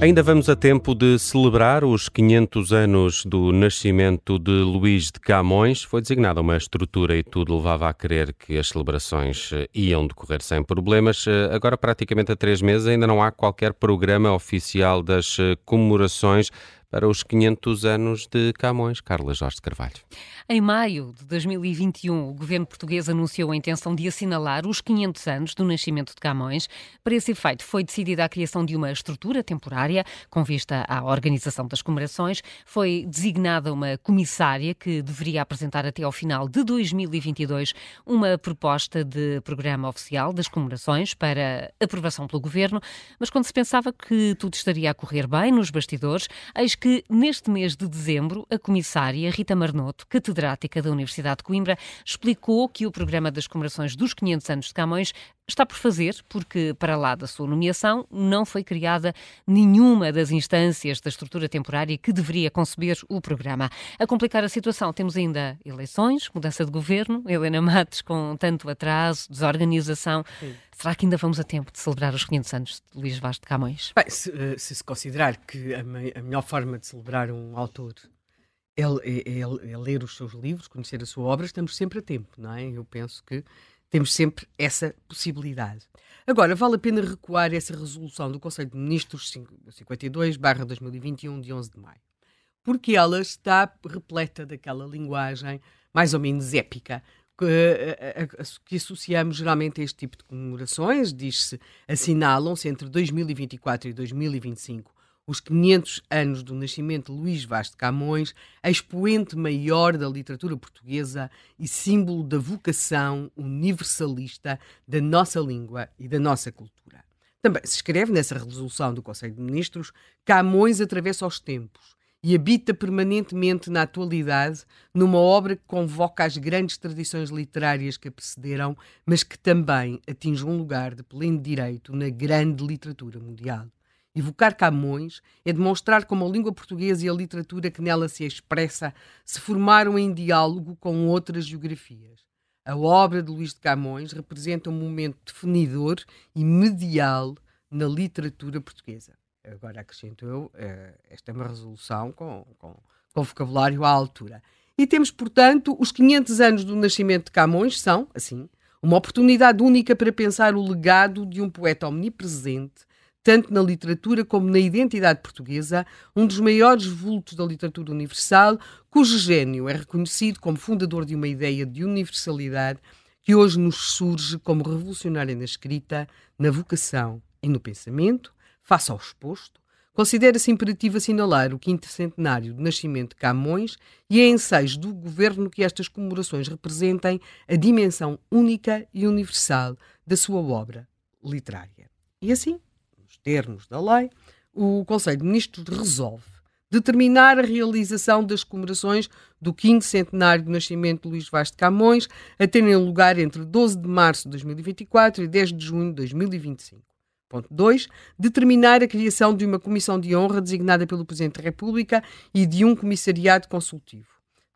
Ainda vamos a tempo de celebrar os 500 anos do nascimento de Luís de Camões. Foi designada uma estrutura e tudo levava a crer que as celebrações eh, iam decorrer sem problemas. Eh, agora, praticamente há três meses, ainda não há qualquer programa oficial das eh, comemorações para os 500 anos de Camões. Carla Jorge Carvalho. Em maio de 2021, o governo português anunciou a intenção de assinalar os 500 anos do nascimento de Camões. Para esse efeito, foi decidida a criação de uma estrutura temporária com vista à organização das comemorações. Foi designada uma comissária que deveria apresentar até ao final de 2022 uma proposta de programa oficial das comemorações para aprovação pelo governo. Mas quando se pensava que tudo estaria a correr bem nos bastidores, eis que, neste mês de dezembro, a comissária Rita Marnoto, catedrática da Universidade de Coimbra, explicou que o programa das comemorações dos 500 anos de Camões está por fazer, porque, para lá da sua nomeação, não foi criada nenhuma das instâncias da estrutura temporária que deveria conceber o programa. A complicar a situação, temos ainda eleições, mudança de governo, Helena Matos com tanto atraso, desorganização. Sim. Será que ainda vamos a tempo de celebrar os 500 anos de Luís Vaz de Camões? Bem, se, eh, se, se considerar que a, me, a, melhor forma de celebrar um autor é, é, é, é, ler os seus livros, conhecer a sua obra, estamos sempre a tempo, não é? Eu penso que temos sempre essa possibilidade. Agora, vale a pena recuar essa resolução do Conselho de Ministros 52-2021, de 11 de maio, porque ela está repleta daquela linguagem mais ou menos épica que, que associamos geralmente a este tipo de comemorações. Diz-se, assinalam-se entre 2024 e 2025 os 500 anos do nascimento de Luís Vaz de Camões, expoente maior da literatura portuguesa e símbolo da vocação universalista da nossa língua e da nossa cultura. Também se escreve nessa resolução do Conselho de Ministros: Camões atravessa os tempos e habita permanentemente na atualidade numa obra que convoca as grandes tradições literárias que a precederam, mas que também atinge um lugar de pleno direito na grande literatura mundial. Evocar Camões é demonstrar como a língua portuguesa e a literatura que nela se expressa se formaram em diálogo com outras geografias. A obra de Luís de Camões representa um momento definidor e medial na literatura portuguesa. Agora acrescento eu, eh, esta é uma resolução com, com, com vocabulário à altura. E temos, portanto, os 500 anos do nascimento de Camões são, assim, uma oportunidade única para pensar o legado de um poeta omnipresente tanto na literatura como na identidade portuguesa, um dos maiores vultos da literatura universal, cujo gênio é reconhecido como fundador de uma ideia de universalidade que hoje nos surge como revolucionária na escrita, na vocação e no pensamento, face ao exposto, considera-se imperativo assinalar o quinto centenário do nascimento de Camões e é ensejo do governo que estas comemorações representem a dimensão única e universal da sua obra literária. E assim, termos da lei, o Conselho de Ministros resolve determinar a realização das comemorações do quinto centenário do nascimento de Luís Vaz de Camões a terem lugar entre 12 de março de 2024 e 10 de junho de 2025. Ponto 2. Determinar a criação de uma comissão de honra designada pelo Presidente da República e de um comissariado consultivo.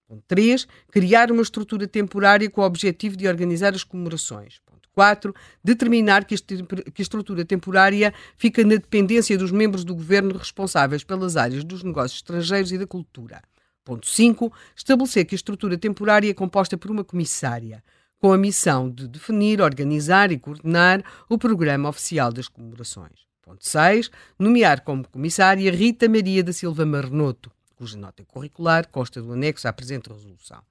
Ponto 3. Criar uma estrutura temporária com o objetivo de organizar as comemorações. 4. Determinar que, este, que a estrutura temporária fica na dependência dos membros do governo responsáveis pelas áreas dos negócios estrangeiros e da cultura. Ponto 5. Estabelecer que a estrutura temporária é composta por uma comissária, com a missão de definir, organizar e coordenar o programa oficial das comemorações. Ponto 6. Nomear como comissária Rita Maria da Silva Marnoto, cuja nota curricular consta do anexo à presente resolução.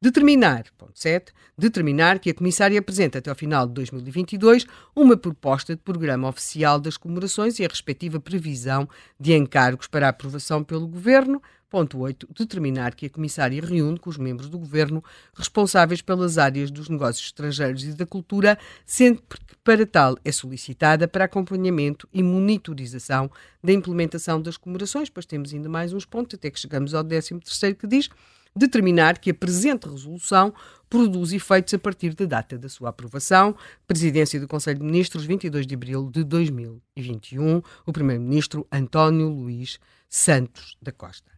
Determinar, ponto 7, determinar que a Comissária apresente até ao final de 2022 uma proposta de programa oficial das comemorações e a respectiva previsão de encargos para aprovação pelo Governo. Ponto 8. Determinar que a Comissária reúne com os membros do Governo responsáveis pelas áreas dos negócios estrangeiros e da cultura, sempre que para tal é solicitada para acompanhamento e monitorização da implementação das comemorações. Pois temos ainda mais uns pontos, até que chegamos ao 13 que diz determinar que a presente resolução produz efeitos a partir da data da sua aprovação. Presidência do Conselho de Ministros, 22 de abril de 2021. O Primeiro-Ministro António Luís Santos da Costa.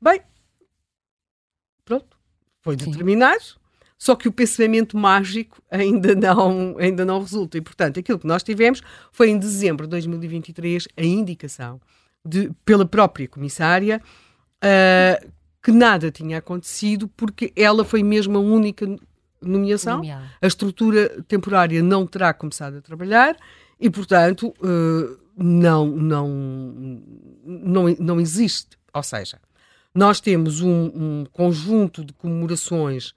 Bem, pronto, foi determinado. Sim. Só que o pensamento mágico ainda não, ainda não resulta. E, portanto, aquilo que nós tivemos foi em dezembro de 2023 a indicação de, pela própria comissária uh, que nada tinha acontecido porque ela foi mesmo a única nomeação. Nomeado. A estrutura temporária não terá começado a trabalhar e, portanto, uh, não, não, não, não existe. Ou seja, nós temos um, um conjunto de comemorações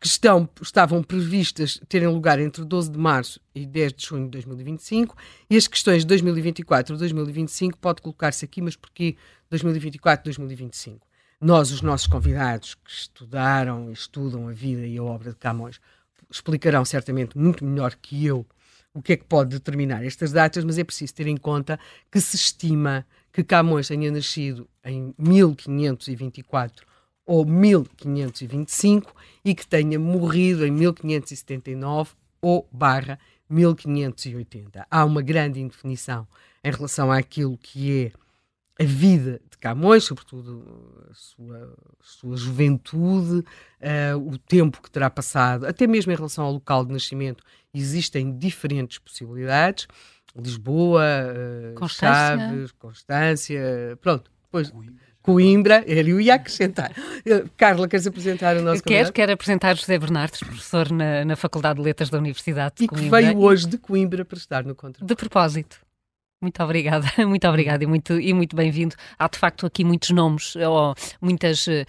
que estão, estavam previstas terem lugar entre 12 de março e 10 de junho de 2025, e as questões de 2024 e 2025 pode colocar-se aqui, mas porquê 2024 e 2025? Nós, os nossos convidados que estudaram e estudam a vida e a obra de Camões, explicarão certamente muito melhor que eu o que é que pode determinar estas datas, mas é preciso ter em conta que se estima que Camões tenha nascido em 1524 ou 1525 e que tenha morrido em 1579 ou barra 1580. Há uma grande indefinição em relação àquilo que é a vida de Camões, sobretudo a sua, sua juventude, uh, o tempo que terá passado, até mesmo em relação ao local de nascimento, existem diferentes possibilidades. Lisboa, uh, Constância. Chaves, Constância, pronto. Depois, Coimbra, ele ia acrescentar. Carla, queres apresentar o nosso Quero, quero apresentar José Bernardes, professor na, na Faculdade de Letras da Universidade de e Coimbra. E que veio hoje de Coimbra para estar no Contra. De propósito. Muito obrigada, muito obrigada e muito, e muito bem-vindo. Há de facto aqui muitos nomes, ou muitas. Uh,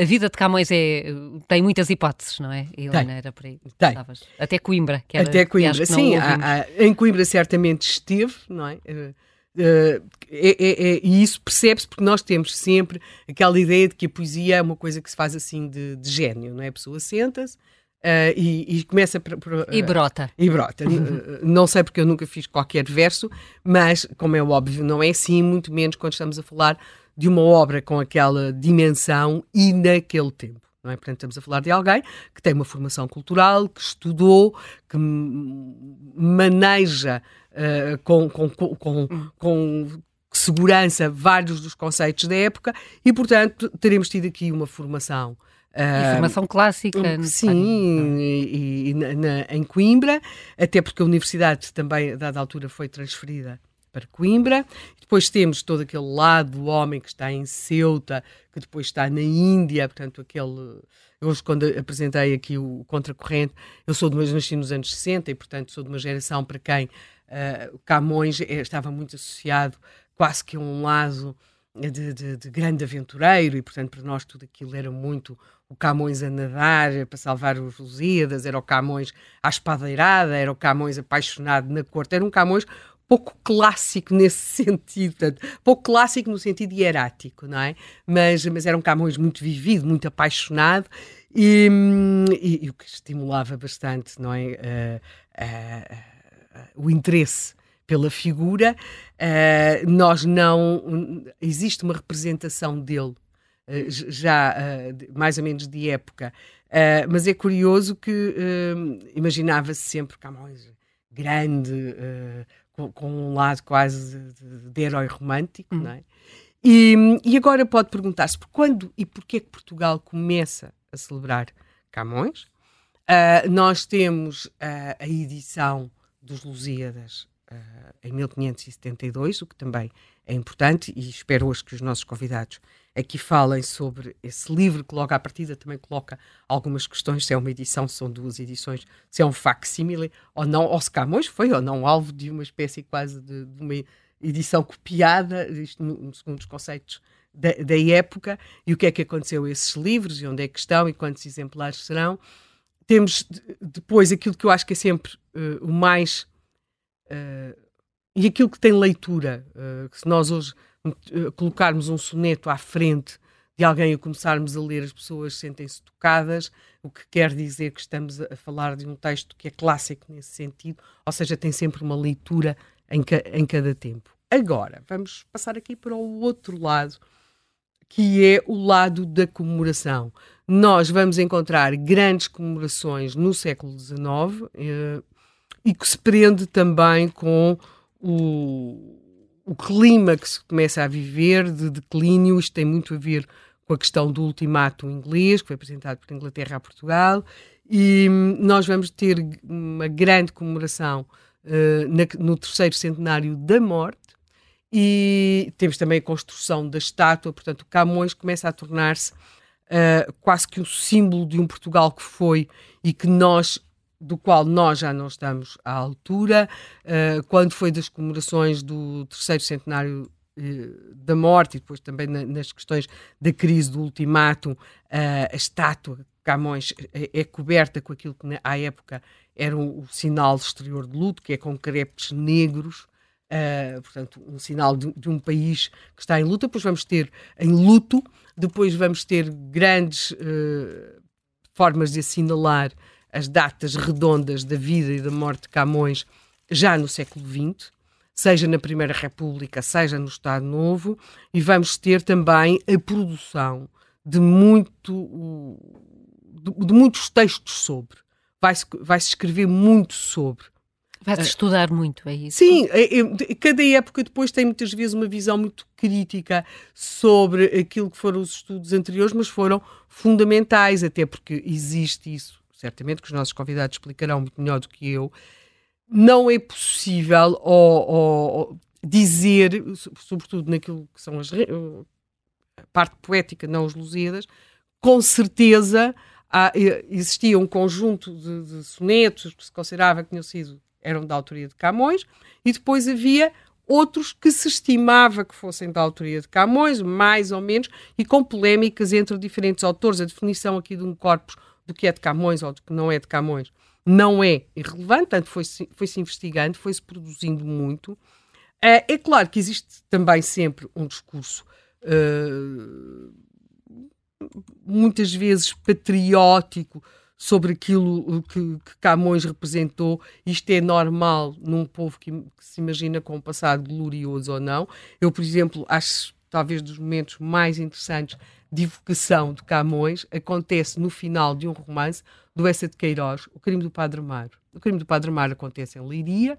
a vida de Camões é, tem muitas hipóteses, não é? Helena, tem. era por aí. Tem. Até Coimbra. Que era, Até Coimbra, sim. Há, há, em Coimbra certamente esteve, não é? Uh, é, é, é, e isso percebe-se porque nós temos sempre aquela ideia de que a poesia é uma coisa que se faz assim de, de gênio, não é? A pessoa senta-se uh, e, e, começa. Por, por, e brota. E brota. não sei porque eu nunca fiz qualquer verso, mas, como é óbvio, não é assim, muito menos quando estamos a falar de uma obra com aquela dimensão e naquele tempo. Não é? Portanto, estamos a falar de alguém que tem uma formação cultural, que estudou, que maneja uh, com, com, com, com segurança vários dos conceitos da época e, portanto, teremos tido aqui uma formação. Uh, formação clássica. Sim, e, e na, na, em Coimbra, até porque a universidade também, a dada altura, foi transferida para Coimbra. Depois temos todo aquele lado do homem que está em Ceuta, que depois está na Índia, portanto, aquele. Hoje, quando apresentei aqui o Contracorrente, eu sou de uma, nasci nos anos 60 e, portanto, sou de uma geração para quem uh, Camões estava muito associado quase que a um lado de, de, de, grande aventureiro e, portanto, para nós tudo aquilo era muito o Camões a nadar para salvar os Lusíadas, era o Camões à espadeirada, era o Camões apaixonado na corte, era um Camões pouco clássico nesse sentido, portanto, pouco clássico no sentido hierático, não é? Mas, mas era um Camões muito vivido, muito apaixonado e, e, e o que estimulava bastante, não é? Uh, uh, uh, o interesse pela figura, uh, nós não. Existe uma representação dele, uh, já uh, mais ou menos de época, mas é curioso que imaginava-se sempre Camões grande, com, com, um lado quase de, de herói romântico, uhum. não é? E, e agora pode perguntar-se por quando e porquê que Portugal começa a celebrar Camões. nós temos a edição dos Lusíadas em 1572, o que também é importante, e espero hoje que os nossos convidados aqui falem sobre esse livro, que logo à partida também coloca algumas questões, se é uma edição, se são duas edições, se é um facsímile ou não, ou se Camões foi ou não alvo de uma espécie quase de, de uma edição copiada, isto no, segundo os conceitos da, da, época, e o que é que aconteceu a esses livros, e onde é que estão, e quantos exemplares serão. Temos depois aquilo que eu acho que é sempre uh, o mais. Uh, e aquilo que tem leitura. Uh, que se nós hoje colocarmos um soneto à frente de alguém e começarmos a ler, as pessoas sentem-se tocadas, o que quer dizer que estamos a falar de um texto que é clássico nesse sentido, ou seja, tem sempre uma leitura em, ca em cada tempo. Agora, vamos passar aqui para o outro lado, que é o lado da comemoração nós vamos encontrar grandes comemorações no século XIX eh, e que se prende também com o, o clima que se começa a viver de declínio. Isto tem muito a ver com a questão do ultimato inglês, que foi apresentado por Inglaterra a Portugal, e hum, nós vamos ter uma grande comemoração uh, na, no terceiro centenário da morte, e temos também a construção da estátua, portanto, Camões começa a tornar-se uh, quase que um símbolo de um Portugal que foi e que nós do qual nós já não estamos à altura, uh, quando foi das comemorações do terceiro centenário uh, da morte e depois também na, nas questões da crise do ultimato, a estátua Camões é, é, coberta com aquilo que à época era o, o, sinal exterior de luto, que é com crepes negros, uh, portanto, um sinal de, de, um país que está em luta. Depois vamos ter em luto, depois vamos ter grandes uh, formas de assinalar as datas redondas da vida e da morte de Camões já no século XX, seja na Primeira República, seja no Estado Novo, e vamos ter também a produção de muito de, de muitos textos sobre. Vai-se vai -se escrever muito sobre. Vai-se estudar muito, é isso? Sim, é, é, cada época depois tem muitas vezes uma visão muito crítica sobre aquilo que foram os estudos anteriores, mas foram fundamentais, até porque existe isso, certamente que os nossos convidados explicarão muito melhor do que eu. Não é possível ou, ou dizer, sobretudo naquilo que são as a parte poética, não os Lusíadas, com certeza há, existia um conjunto de, de, sonetos que se considerava que tinham sido, eram da autoria de Camões, e depois havia outros que se estimava que fossem da autoria de Camões, mais ou menos, e com polémicas entre diferentes autores. A definição aqui de um corpus do que é de Camões ou do que não é de Camões não é irrelevante, tanto foi-se foi -se investigando, foi-se produzindo muito. Uh, é claro que existe também sempre um discurso uh, muitas vezes patriótico sobre aquilo que, que, Camões representou. Isto é normal num povo que, que, se imagina com um passado glorioso ou não. Eu, por exemplo, acho talvez dos momentos mais interessantes de evocação de Camões acontece no final de um romance do Essa de Queiroz, O Crime do Padre Amaro. O Crime do Padre Amaro acontece em Leiria,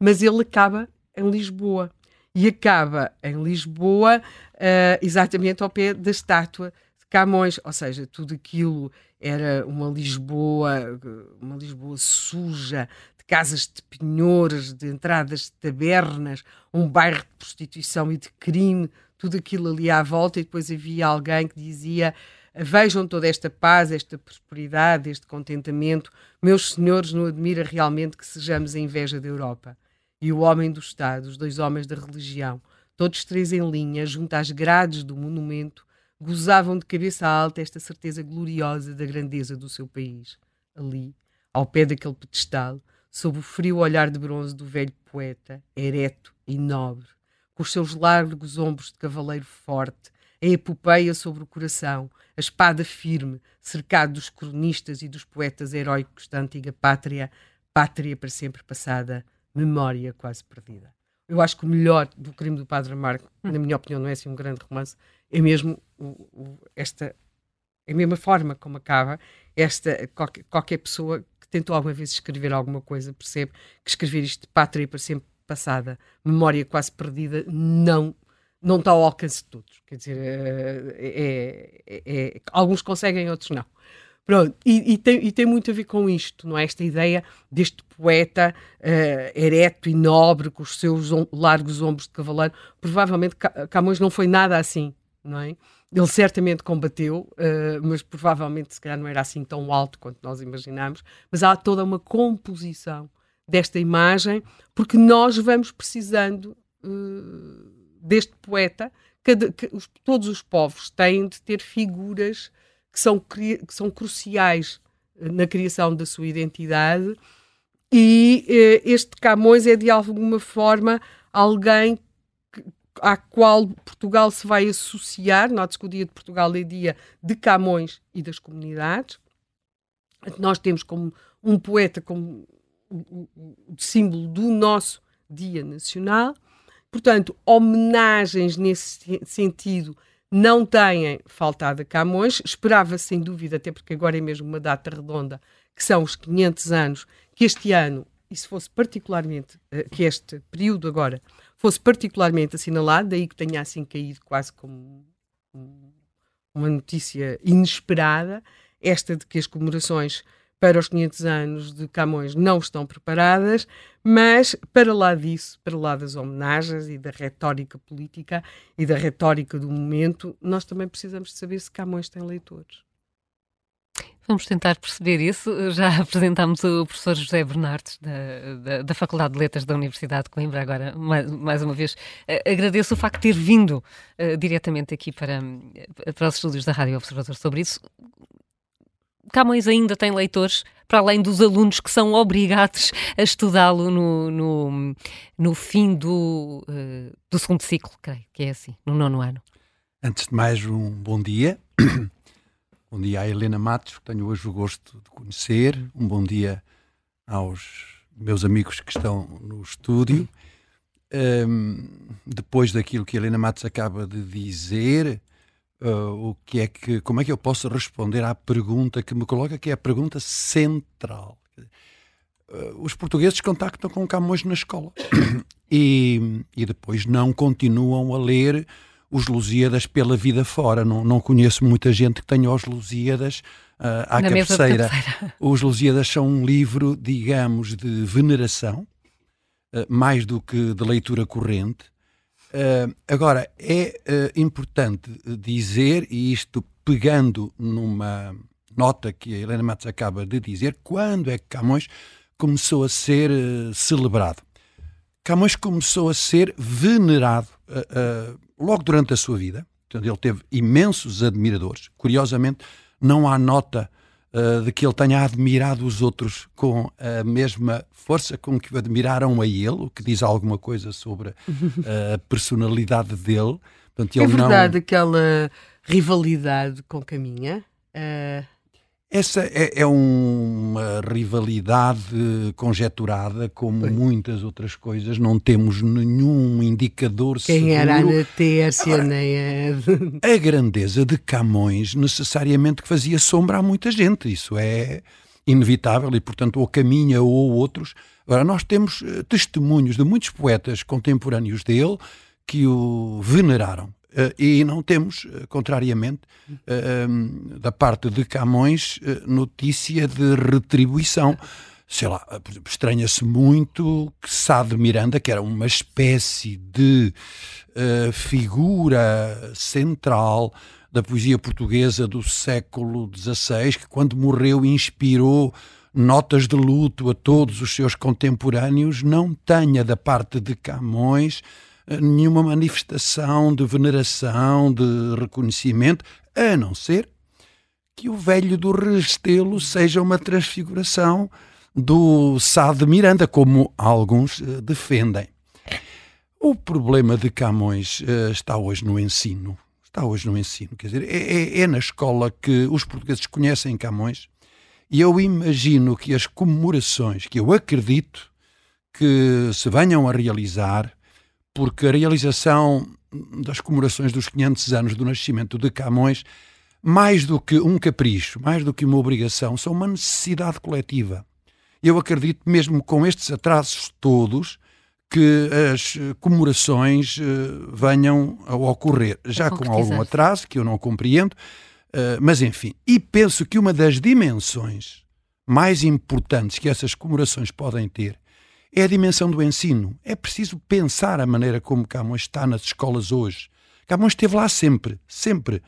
mas ele acaba em Lisboa. E acaba em Lisboa, uh, exatamente ao pé da estátua Camões, ou seja, tudo aquilo era uma Lisboa, uma Lisboa suja, de casas de penhoras, de entradas de tabernas, um bairro de prostituição e de crime, tudo aquilo ali à volta, e depois havia alguém que dizia vejam toda esta paz, esta prosperidade, este contentamento. Meus senhores, não admira realmente que sejamos a inveja da Europa. E o homem do Estado, os dois homens da religião, todos três em linha, junto às grades do monumento, gozavam de cabeça alta esta certeza gloriosa da grandeza do seu país. Ali, ao pé daquele pedestal, sob o frio olhar de bronze do velho poeta, ereto e nobre, com os seus largos ombros de cavaleiro forte, a epopeia sobre o coração, a espada firme, cercado dos cronistas e dos poetas heróicos da antiga pátria, pátria para sempre passada, memória quase perdida. Eu acho que o melhor do crime do Padre Marco, na minha opinião, não é assim um grande romance, é mesmo o, o, esta é a mesma forma como acaba esta qualquer, qualquer pessoa que tentou alguma vez escrever alguma coisa percebe que escrever isto de pátria para sempre passada, memória quase perdida, não não está ao alcance de todos. Quer dizer, é, é, é, é alguns conseguem, outros não. Pronto, e, e, tem, e, tem, muito a ver com isto, não é? Esta ideia deste poeta uh, ereto e nobre, com os seus largos ombros de cavaleiro. Provavelmente Camões não foi nada assim, não é? Ele certamente combateu, uh, mas provavelmente se calhar não era assim tão alto quanto nós imaginamos. Mas há toda uma composição desta imagem, porque nós vamos precisando uh, deste poeta. Que, os, todos os povos têm de ter figuras que são, que são cruciais uh, na criação da sua identidade. E este Camões é de alguma forma alguém à qual Portugal se vai associar. Note-se que o Dia de Portugal é dia de Camões e das comunidades. Nós temos como um poeta como o, o símbolo do nosso Dia Nacional. Portanto, homenagens nesse sentido não têm faltado a Camões. Esperava, sem dúvida, até porque agora é mesmo uma data redonda, que são os 500 anos, que este ano, e se fosse particularmente, eh, que este período agora fosse particularmente assinalado, daí que tenha assim caído quase como uma notícia inesperada, esta de que as comemorações para os 500 anos de Camões não estão preparadas, mas para lá disso, para lá das homenagens e da retórica política e da retórica do momento, nós também precisamos de saber se Camões tem leitores. Vamos tentar perceber isso. Já apresentámos o professor José Bernardes, da, da, da, Faculdade de Letras da Universidade de Coimbra. Agora, mais, mais uma vez, uh, agradeço o facto de ter vindo uh, diretamente aqui para, para os estúdios da Rádio Observador sobre isso. Camões ainda tem leitores, para além dos alunos que são obrigados a estudá-lo no, no, no, fim do, uh, do segundo ciclo, creio que é assim, no nono ano. Antes de mais, um bom dia. bom dia à Helena Matos, que tenho hoje o gosto de conhecer. Um bom dia aos meus amigos que estão no estúdio. Um, depois daquilo que a Helena Matos acaba de dizer, uh, o que é que, como é que eu posso responder à pergunta que me coloca, que é a pergunta central. Uh, os portugueses contactam com Camões na escola e, e depois não continuam a ler os Lusíadas pela vida fora. Não, não conheço muita gente que tenha os Lusíadas uh, à cabeceira. cabeceira. Os Lusíadas são um livro, digamos, de veneração, uh, mais do que de leitura corrente. Uh, agora, é uh, importante dizer, e isto pegando numa nota que a Helena Matos acaba de dizer, quando é que Camões começou a ser uh, celebrado? Camões começou a ser venerado logo durante a sua vida. Portanto, ele teve imensos admiradores. Curiosamente, não há nota uh, de que ele tenha admirado os outros com a mesma força com que o admiraram a ele, o que diz alguma coisa sobre uh, a personalidade dele. Portanto, é verdade não... aquela rivalidade com Caminha? Uh, essa é, é, uma rivalidade conjeturada, como muitas outras coisas. Não temos nenhum indicador Quem seguro. era Ana Tércia, nem a... a grandeza de Camões necessariamente que fazia sombra a muita gente. Isso é inevitável e, portanto, ou caminha ou outros. Agora, nós temos eh, testemunhos de muitos poetas contemporâneos dele que o veneraram. Uh, e não temos, uh, contrariamente, uh, da parte de Camões, notícia de retribuição. Sei lá, estranha-se muito que Sá de Miranda, que era uma espécie de figura central da poesia portuguesa do século XVI, que quando morreu inspirou notas de luto a todos os seus contemporâneos, não tenha da parte de Camões nenhuma manifestação de veneração, de reconhecimento, a não ser que o velho do Restelo seja uma transfiguração do Sá de Miranda, como alguns uh, defendem. O problema de Camões uh, está hoje no ensino. Está hoje no ensino. Quer dizer, é, é, é na escola que os portugueses conhecem Camões e eu imagino que as comemorações que eu acredito que se venham a realizar porque a realização das comemorações dos 500 anos do nascimento de Camões, mais do que um capricho, mais do que uma obrigação, são uma necessidade coletiva. Eu acredito, mesmo com estes atrasos todos, que as comemorações uh, venham a ocorrer, já com algum atraso, que eu não compreendo, uh, mas enfim. E penso que uma das dimensões mais importantes que essas comemorações podem ter é a dimensão do ensino. É preciso pensar a maneira como Camões está nas escolas hoje. Camões esteve lá sempre, sempre.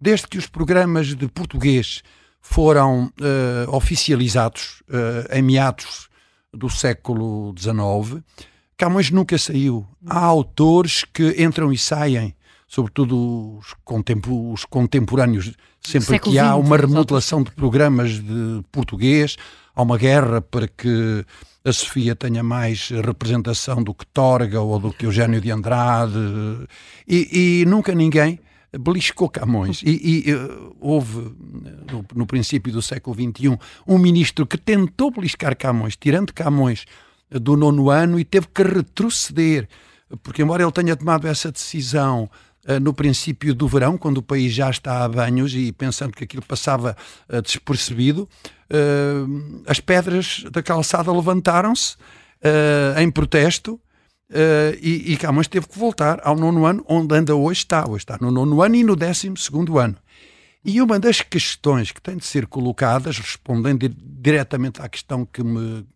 Desde que os programas de português foram uh, oficializados uh, em meados do século XIX, Camões nunca saiu. Há autores que entram e saem, sobretudo os, contempo os contemporâneos, sempre que há uma remodelação de programas de português, há uma guerra para que a Sofia tenha mais representação do que Torga ou do que Eugênio de Andrade e, e nunca ninguém beliscou Camões. E, e uh, houve, no, no, princípio do século XXI, um ministro que tentou beliscar Camões, tirando Camões do nono ano e teve que retroceder, porque embora ele tenha tomado essa decisão no princípio do verão, quando o país já está a banhos e pensando que aquilo passava uh, despercebido, uh, as pedras da calçada levantaram-se em protesto uh, e, e Camões teve que voltar ao nono ano, onde anda hoje está. Hoje está no nono ano e no décimo segundo ano. E uma das questões que têm de ser colocadas, respondendo diretamente à questão que me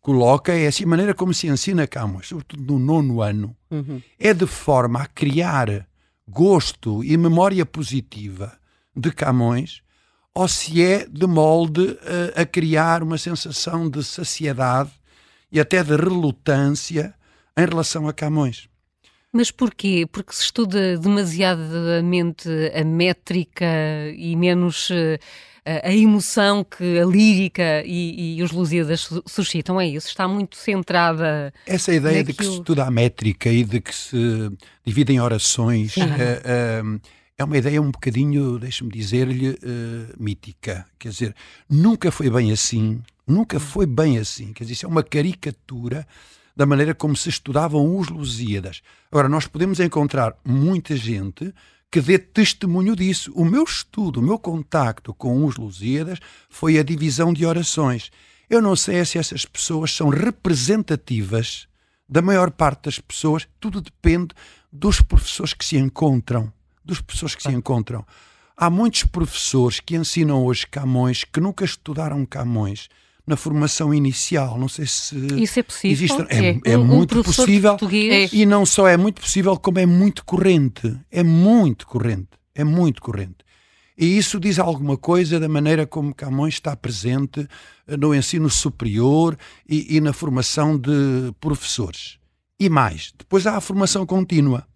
coloca, é assim, a maneira como se ensina Camões, sobretudo no nono ano, uhum. é de forma a criar gosto e memória positiva de Camões, ou se é de molde a, a criar uma sensação de saciedade e até de relutância em relação a Camões. Mas porquê? Porque se estuda demasiadamente a métrica e menos eh, a emoção que a lírica e, e os Lusíadas suscitam, é isso? Está muito centrada. Essa ideia naquilo... de que se estuda a métrica e de que se dividem orações. Uh, uh, é uma ideia um bocadinho, deixe-me dizer-lhe, uh, mítica. Quer dizer, nunca foi bem assim, nunca foi bem assim. Quer dizer, isso é uma caricatura da maneira como se estudavam os Lusíadas. Agora, nós podemos encontrar muita gente que dê testemunho disso. O meu estudo, o meu contacto com os Lusíadas foi a divisão de orações. Eu não sei se essas pessoas são representativas da maior parte das pessoas, tudo depende dos professores que se encontram. Dos professores que se encontram. Há muitos professores que ensinam hoje Camões que nunca estudaram Camões na formação inicial. Não sei se. Isso é possível? é, é, é um, muito um possível. E não só é muito possível, como é muito corrente. É muito corrente. É muito corrente. E isso diz alguma coisa da maneira como Camões está presente eh, no ensino superior e, e na formação de professores. E mais, depois há a formação contínua.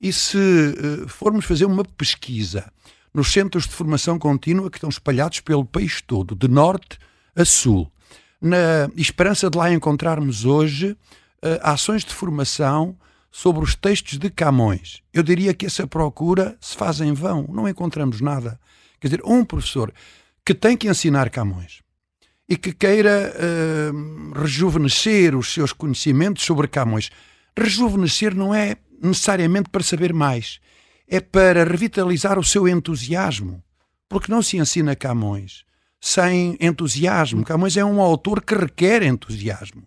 E se uh, formos fazer uma pesquisa nos centros de formação contínua que estão espalhados pelo país todo, de norte a sul, na esperança de lá encontrarmos hoje uh, ações de formação sobre os textos de Camões. Eu diria que essa procura se faz em vão, não encontramos nada. Quer dizer, um professor que tem que ensinar Camões e que queira uh, rejuvenescer os seus conhecimentos sobre Camões. Rejuvenescer não é necessariamente para saber mais, é para revitalizar o seu entusiasmo, porque não se ensina Camões sem entusiasmo. Camões é um autor que requer entusiasmo.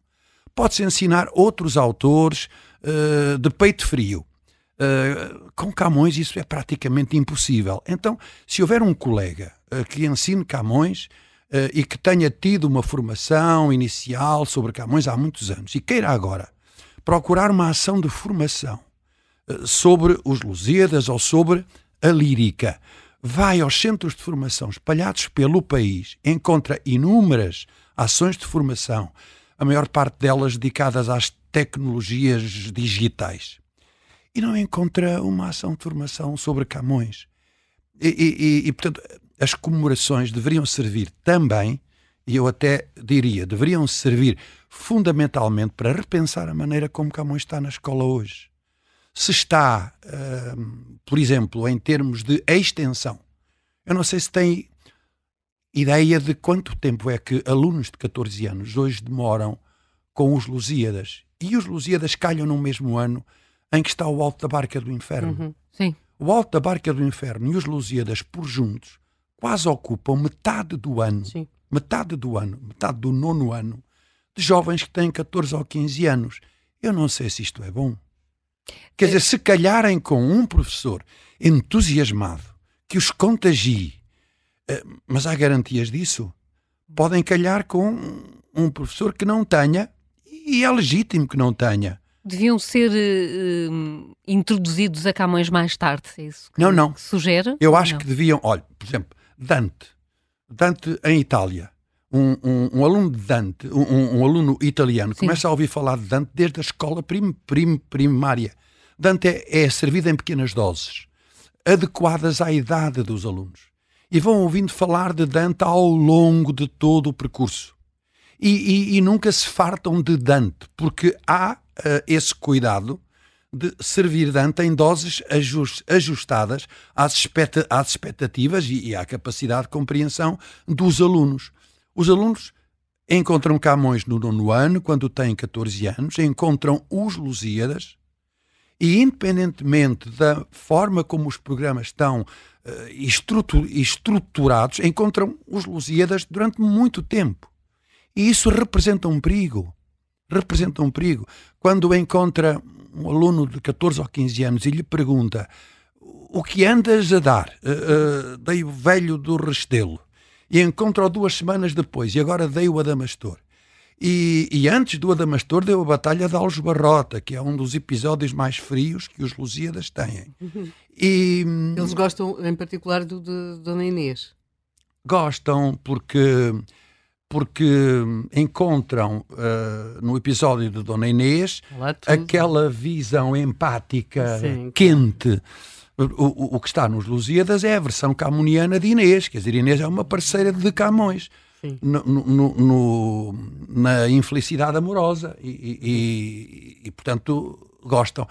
Pode-se ensinar outros autores uh, de peito frio. Uh, com Camões isso é praticamente impossível. Então, se houver um colega uh, que ensine Camões e que tenha tido uma formação inicial sobre Camões há muitos anos e queira agora procurar uma ação de formação sobre os Lusíadas ou sobre a lírica, vai aos centros de formação espalhados pelo país, encontra inúmeras ações de formação, a maior parte delas dedicadas às tecnologias digitais, e não encontra uma ação de formação sobre Camões. E, e, e, portanto, as comemorações deveriam servir também, e eu até diria, deveriam servir fundamentalmente para repensar a maneira como Camões está na escola hoje se está, uh, por exemplo, em termos de extensão, eu não sei se tem ideia de quanto tempo é que alunos de 14 anos hoje demoram com os Lusíadas. E os Lusíadas calham no mesmo ano em que está o Alto da Barca do Inferno. Uhum, sim. O Alto da Barca do Inferno e os Lusíadas, por juntos, quase ocupam metade do ano. Sim. Metade do ano, metade do nono ano, de jovens que têm 14 ou 15 anos. Eu não sei se isto é bom. Quer dizer, se calharem com um professor entusiasmado que os contagie, eh, mas há garantias disso? Podem calhar com um professor que não tenha, e é legítimo que não tenha. Deviam ser uh, introduzidos a Camões mais tarde, é isso que, não, não. Que sugere? Eu acho não. que deviam, olha, por exemplo, Dante. Dante em Itália. Um, um, um, aluno de Dante, um, um aluno italiano, Sim. começa a ouvir falar de Dante desde a escola prim, prim, primária. Dante é, é servido em pequenas doses, adequadas à idade dos alunos. E vão ouvindo falar de Dante ao longo de todo o percurso. E, e, e nunca se fartam de Dante, porque há uh, esse cuidado de servir Dante em doses ajust, ajustadas às, expecta, às expectativas e à capacidade de compreensão dos alunos. Os alunos encontram Camões no nono ano, quando têm 14 anos, encontram os Lusíadas, e independentemente da forma como os programas estão uh, estruturados, encontram os Lusíadas durante muito tempo. E isso representa um perigo. Representa um perigo. Quando encontra um aluno de 14 ou 15 anos e lhe pergunta o que andas a dar? Uh, uh, dei o velho do Restelo e encontro-o duas semanas depois e agora dei o Adamastor. E, e, antes do Adamastor deu a Batalha de Alves Barrota, que é um dos episódios mais frios que os Lusíadas têm. Uhum. E, Eles gostam, em particular, do de Dona Inês. Gostam porque, porque encontram uh, no episódio de Dona Inês aquela visão empática, Sim, quente. O, o, o, que está nos Lusíadas é a versão camuniana de Inês, quer dizer, Inês é uma parceira de Camões no, no, no, na infelicidade amorosa e, e, e, portanto, gostam.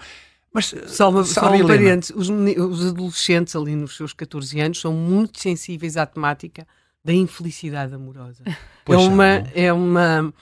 Mas, só, uma, só um parente, os, os, adolescentes ali nos seus 14 anos são muito sensíveis à temática da infelicidade amorosa. Pois é uma, é uma.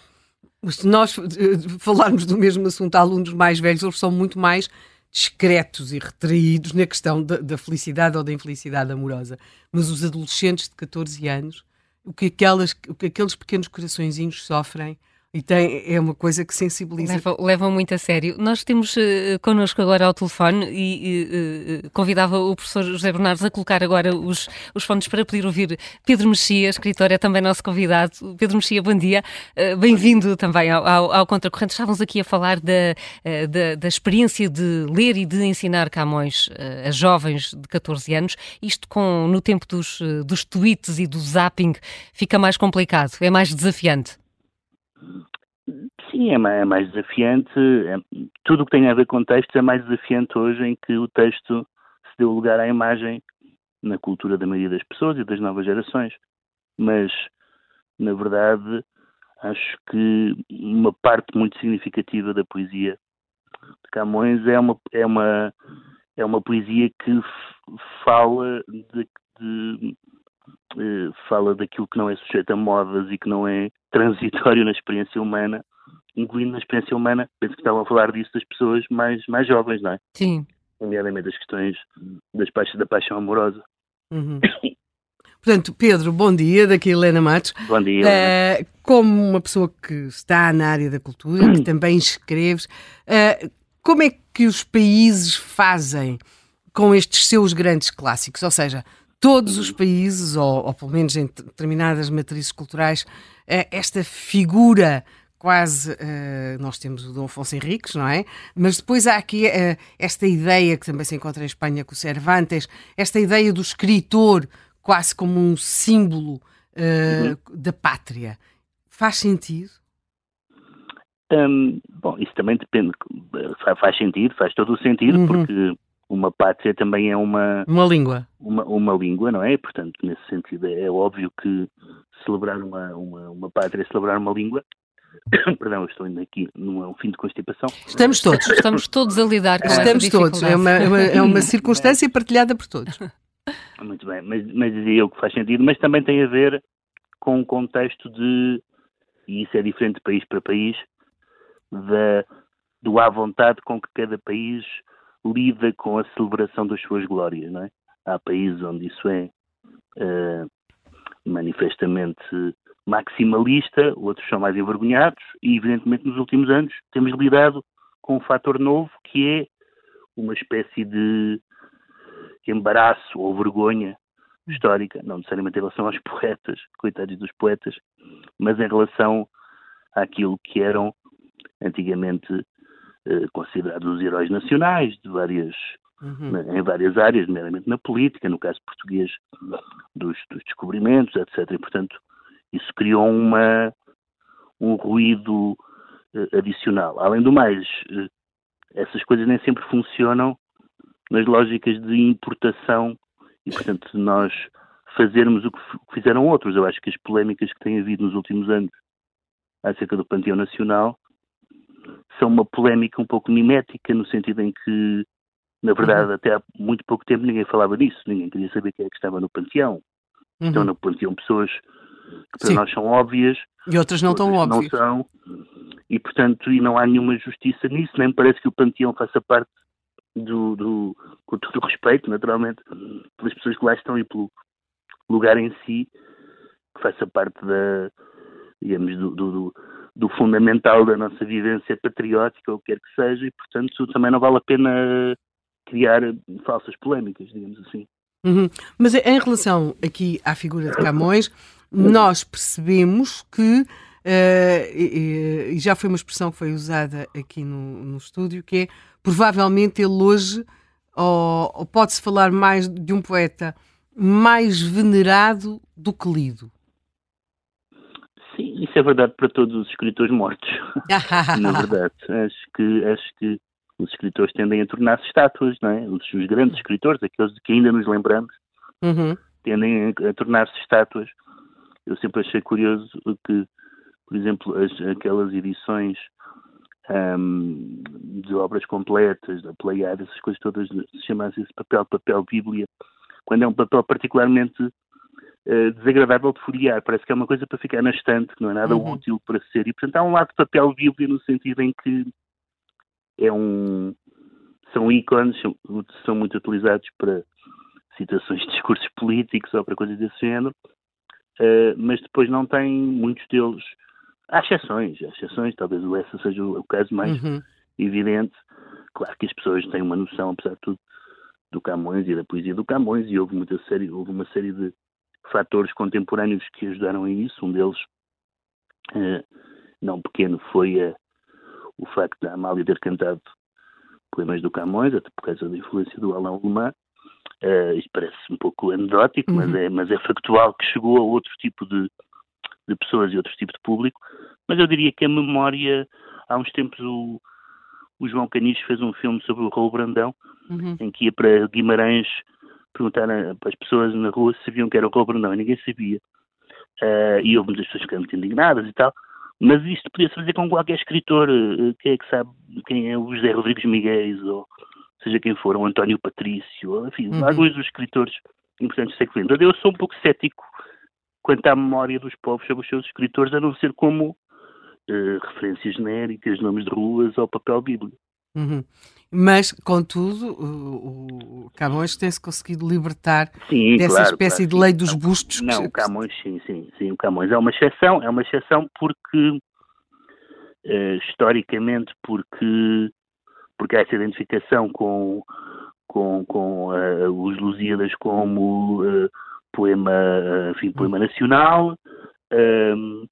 Se nós eh, falarmos do mesmo assunto a alunos mais velhos, eles são muito mais discretos e retraídos na questão da, da felicidade ou da infelicidade amorosa. Mas os adolescentes de 14 anos o que, aquelas, o que aqueles pequenos coraçõezinhos sofrem e tem, é uma coisa que sensibiliza. Levam, muito a sério. Nós temos uh, connosco agora ao telefone e uh, convidava o professor José Bernardes a colocar agora os, os fones para poder ouvir Pedro Mexia, escritor, é também nosso convidado. Pedro Mexia, bom dia. Uh, Bem-vindo também ao, ao, ao, Contracorrente. Estávamos aqui a falar da, da, da, experiência de ler e de ensinar Camões a jovens de 14 anos. Isto com, no tempo dos, dos tweets e do zapping fica mais complicado, é mais desafiante. Sim, é mais, é mais desafiante. É, tudo o que tem a ver com textos é mais desafiante hoje em que o texto se deu lugar à imagem na cultura da maioria das pessoas e das novas gerações. Mas, na verdade, acho que uma parte muito significativa da poesia de Camões é uma, é uma, é uma poesia que fala de, de fala daquilo que não é sujeito a modas e que não é transitório na experiência humana, incluindo na experiência humana, penso que estavam a falar disso das pessoas mais, mais jovens, não é? Sim. Nomeadamente das questões das paixas, da paixão amorosa. Uhum. Portanto, Pedro, bom dia, daqui Helena Matos. Bom dia. Uh, como uma pessoa que está na área da cultura, que também escreves, uh, como é que os países fazem com estes seus grandes clássicos? Ou seja, todos os países, ou, ou pelo menos em determinadas matrizes culturais, eh, esta figura quase uh, nós temos o Dom Afonso Henriques, não é? Mas depois há aqui uh, esta ideia que também se encontra em Espanha com o Cervantes, esta ideia do escritor quase como um símbolo uh, uhum. da pátria. Faz sentido? Um, bom, isso também depende. Faz sentido, faz todo o sentido, uhum. porque uma pátria também é uma uma língua uma, uma língua não é portanto nesse sentido é, é óbvio que celebrar uma, uma, uma pátria é celebrar uma língua Perdão, estou indo aqui num fim de constipação. Estamos todos. Estamos todos a lidar com Estamos todos. É uma, é uma, é uma circunstância partilhada por todos. Muito bem, mas, mas dizia eu que faz sentido, mas também tem a ver com o contexto de, e isso é diferente de país para país, da, do à vontade com que cada país lida com a celebração das suas glórias, não é? Há países onde isso é uh, manifestamente maximalista, outros são mais envergonhados e, evidentemente, nos últimos anos temos lidado com um fator novo que é uma espécie de embaraço ou vergonha histórica, não necessariamente em relação aos poetas, coitados dos poetas, mas em relação àquilo que eram antigamente considerados os heróis nacionais de várias, uhum. em várias áreas, nomeadamente na política, no caso português dos, dos descobrimentos, etc. E, portanto, isso criou uma, um ruído uh, adicional. Além do mais, uh, essas coisas nem sempre funcionam nas lógicas de importação e, portanto, nós fazermos o que fizeram outros. Eu acho que as polémicas que têm havido nos últimos anos acerca do Panteão Nacional são uma polémica um pouco mimética, no sentido em que, na verdade, uhum. até há muito pouco tempo ninguém falava disso, ninguém queria saber quem é que estava no panteão. Uhum. Estão no panteão pessoas que para Sim. nós são óbvias. E outras não tão óbvias. Não são. E, portanto, e não há nenhuma justiça nisso, nem parece que o panteão faça parte do, do com todo o respeito, naturalmente, pelas pessoas que lá estão e pelo lugar em si, que faça parte da, digamos, do, do, do fundamental da nossa vivência patriótica, ou o que quer que seja, e portanto também não vale a pena criar falsas polémicas, digamos assim. Uhum. Mas em relação aqui à figura de Camões, nós percebemos que, uh, e, e, já foi uma expressão que foi usada aqui no, no estúdio, que é provavelmente ele hoje, ou, ou pode-se falar mais de um poeta mais venerado do que lido. Isso é verdade para todos os escritores mortos. Na verdade, acho que, acho que os escritores tendem a tornar-se estátuas, não é? Os, os, grandes escritores, aqueles de que ainda nos lembramos, uhum. tendem a, a tornar-se estátuas. Eu sempre achei curioso que, por exemplo, as, aquelas edições um, de obras completas, da Pleiade, essas coisas todas, se chamasse esse papel, papel Bíblia, quando é um papel particularmente uh, desagradável de folhear, parece que é uma coisa para ficar na estante, que não é nada uhum. útil para ser. E, portanto, há um lado de papel Bíblia no sentido em que é um. São ícones, são, são muito utilizados para citações de discursos políticos ou para coisas desse género, uh, mas depois não tem muitos deles. Há exceções, há exceções, talvez o essa seja o, o caso mais uhum. evidente. Claro que as pessoas têm uma noção, apesar de tudo, do Camões e da poesia do Camões, e houve, muita série, houve uma série de fatores contemporâneos que ajudaram a isso. Um deles, uh, não pequeno, foi a, o facto da Amália ter cantado poemas do Camões, até por causa da influência do Alain Alemã. Uh, isto parece um pouco anedótico, uhum. mas, é, mas é factual que chegou a outro tipo de, de pessoas e outro tipo de público. Mas eu diria que a memória, há uns tempos o, o João Canis fez um filme sobre o Raul Brandão, uhum. em que ia para Guimarães perguntar para as pessoas na rua se sabiam que era o Raul Brandão, e ninguém sabia. Uh, e houve muitas pessoas que ficaram muito indignadas e tal. Mas isto podia-se fazer com qualquer escritor, eh, quem é que sabe quem é o José Rodrigues Miguel, ou seja quem for, o António Patrício, ou, enfim, uhum. alguns dos escritores importantes do século XX. Eu sou um pouco cético quanto à memória dos povos sobre os seus escritores, a não ser como uh, referências genéricas, nomes de ruas ou papel bíblico. Uhum. Mas, contudo, o, o Camões tem-se conseguido libertar sim, dessa claro, espécie claro, de lei dos bustos. Não, que... o Camões, sim, sim, sim. O Camões é uma exceção, é uma exceção porque, uh, historicamente, porque, porque há essa identificação com, com, com uh, os Lusíadas como uh, poema, enfim, poema nacional. Uh,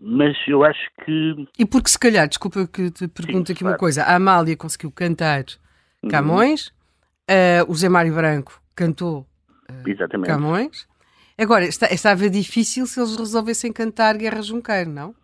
mas eu acho que. E porque, se calhar, desculpa que te pergunto Sim, aqui claro. uma coisa: a Amália conseguiu cantar uhum. Camões, uhum. uh, o Zé Mário Branco cantou uh, Camões. Agora, está, estava difícil se eles resolvessem cantar Guerra Junqueiro, não?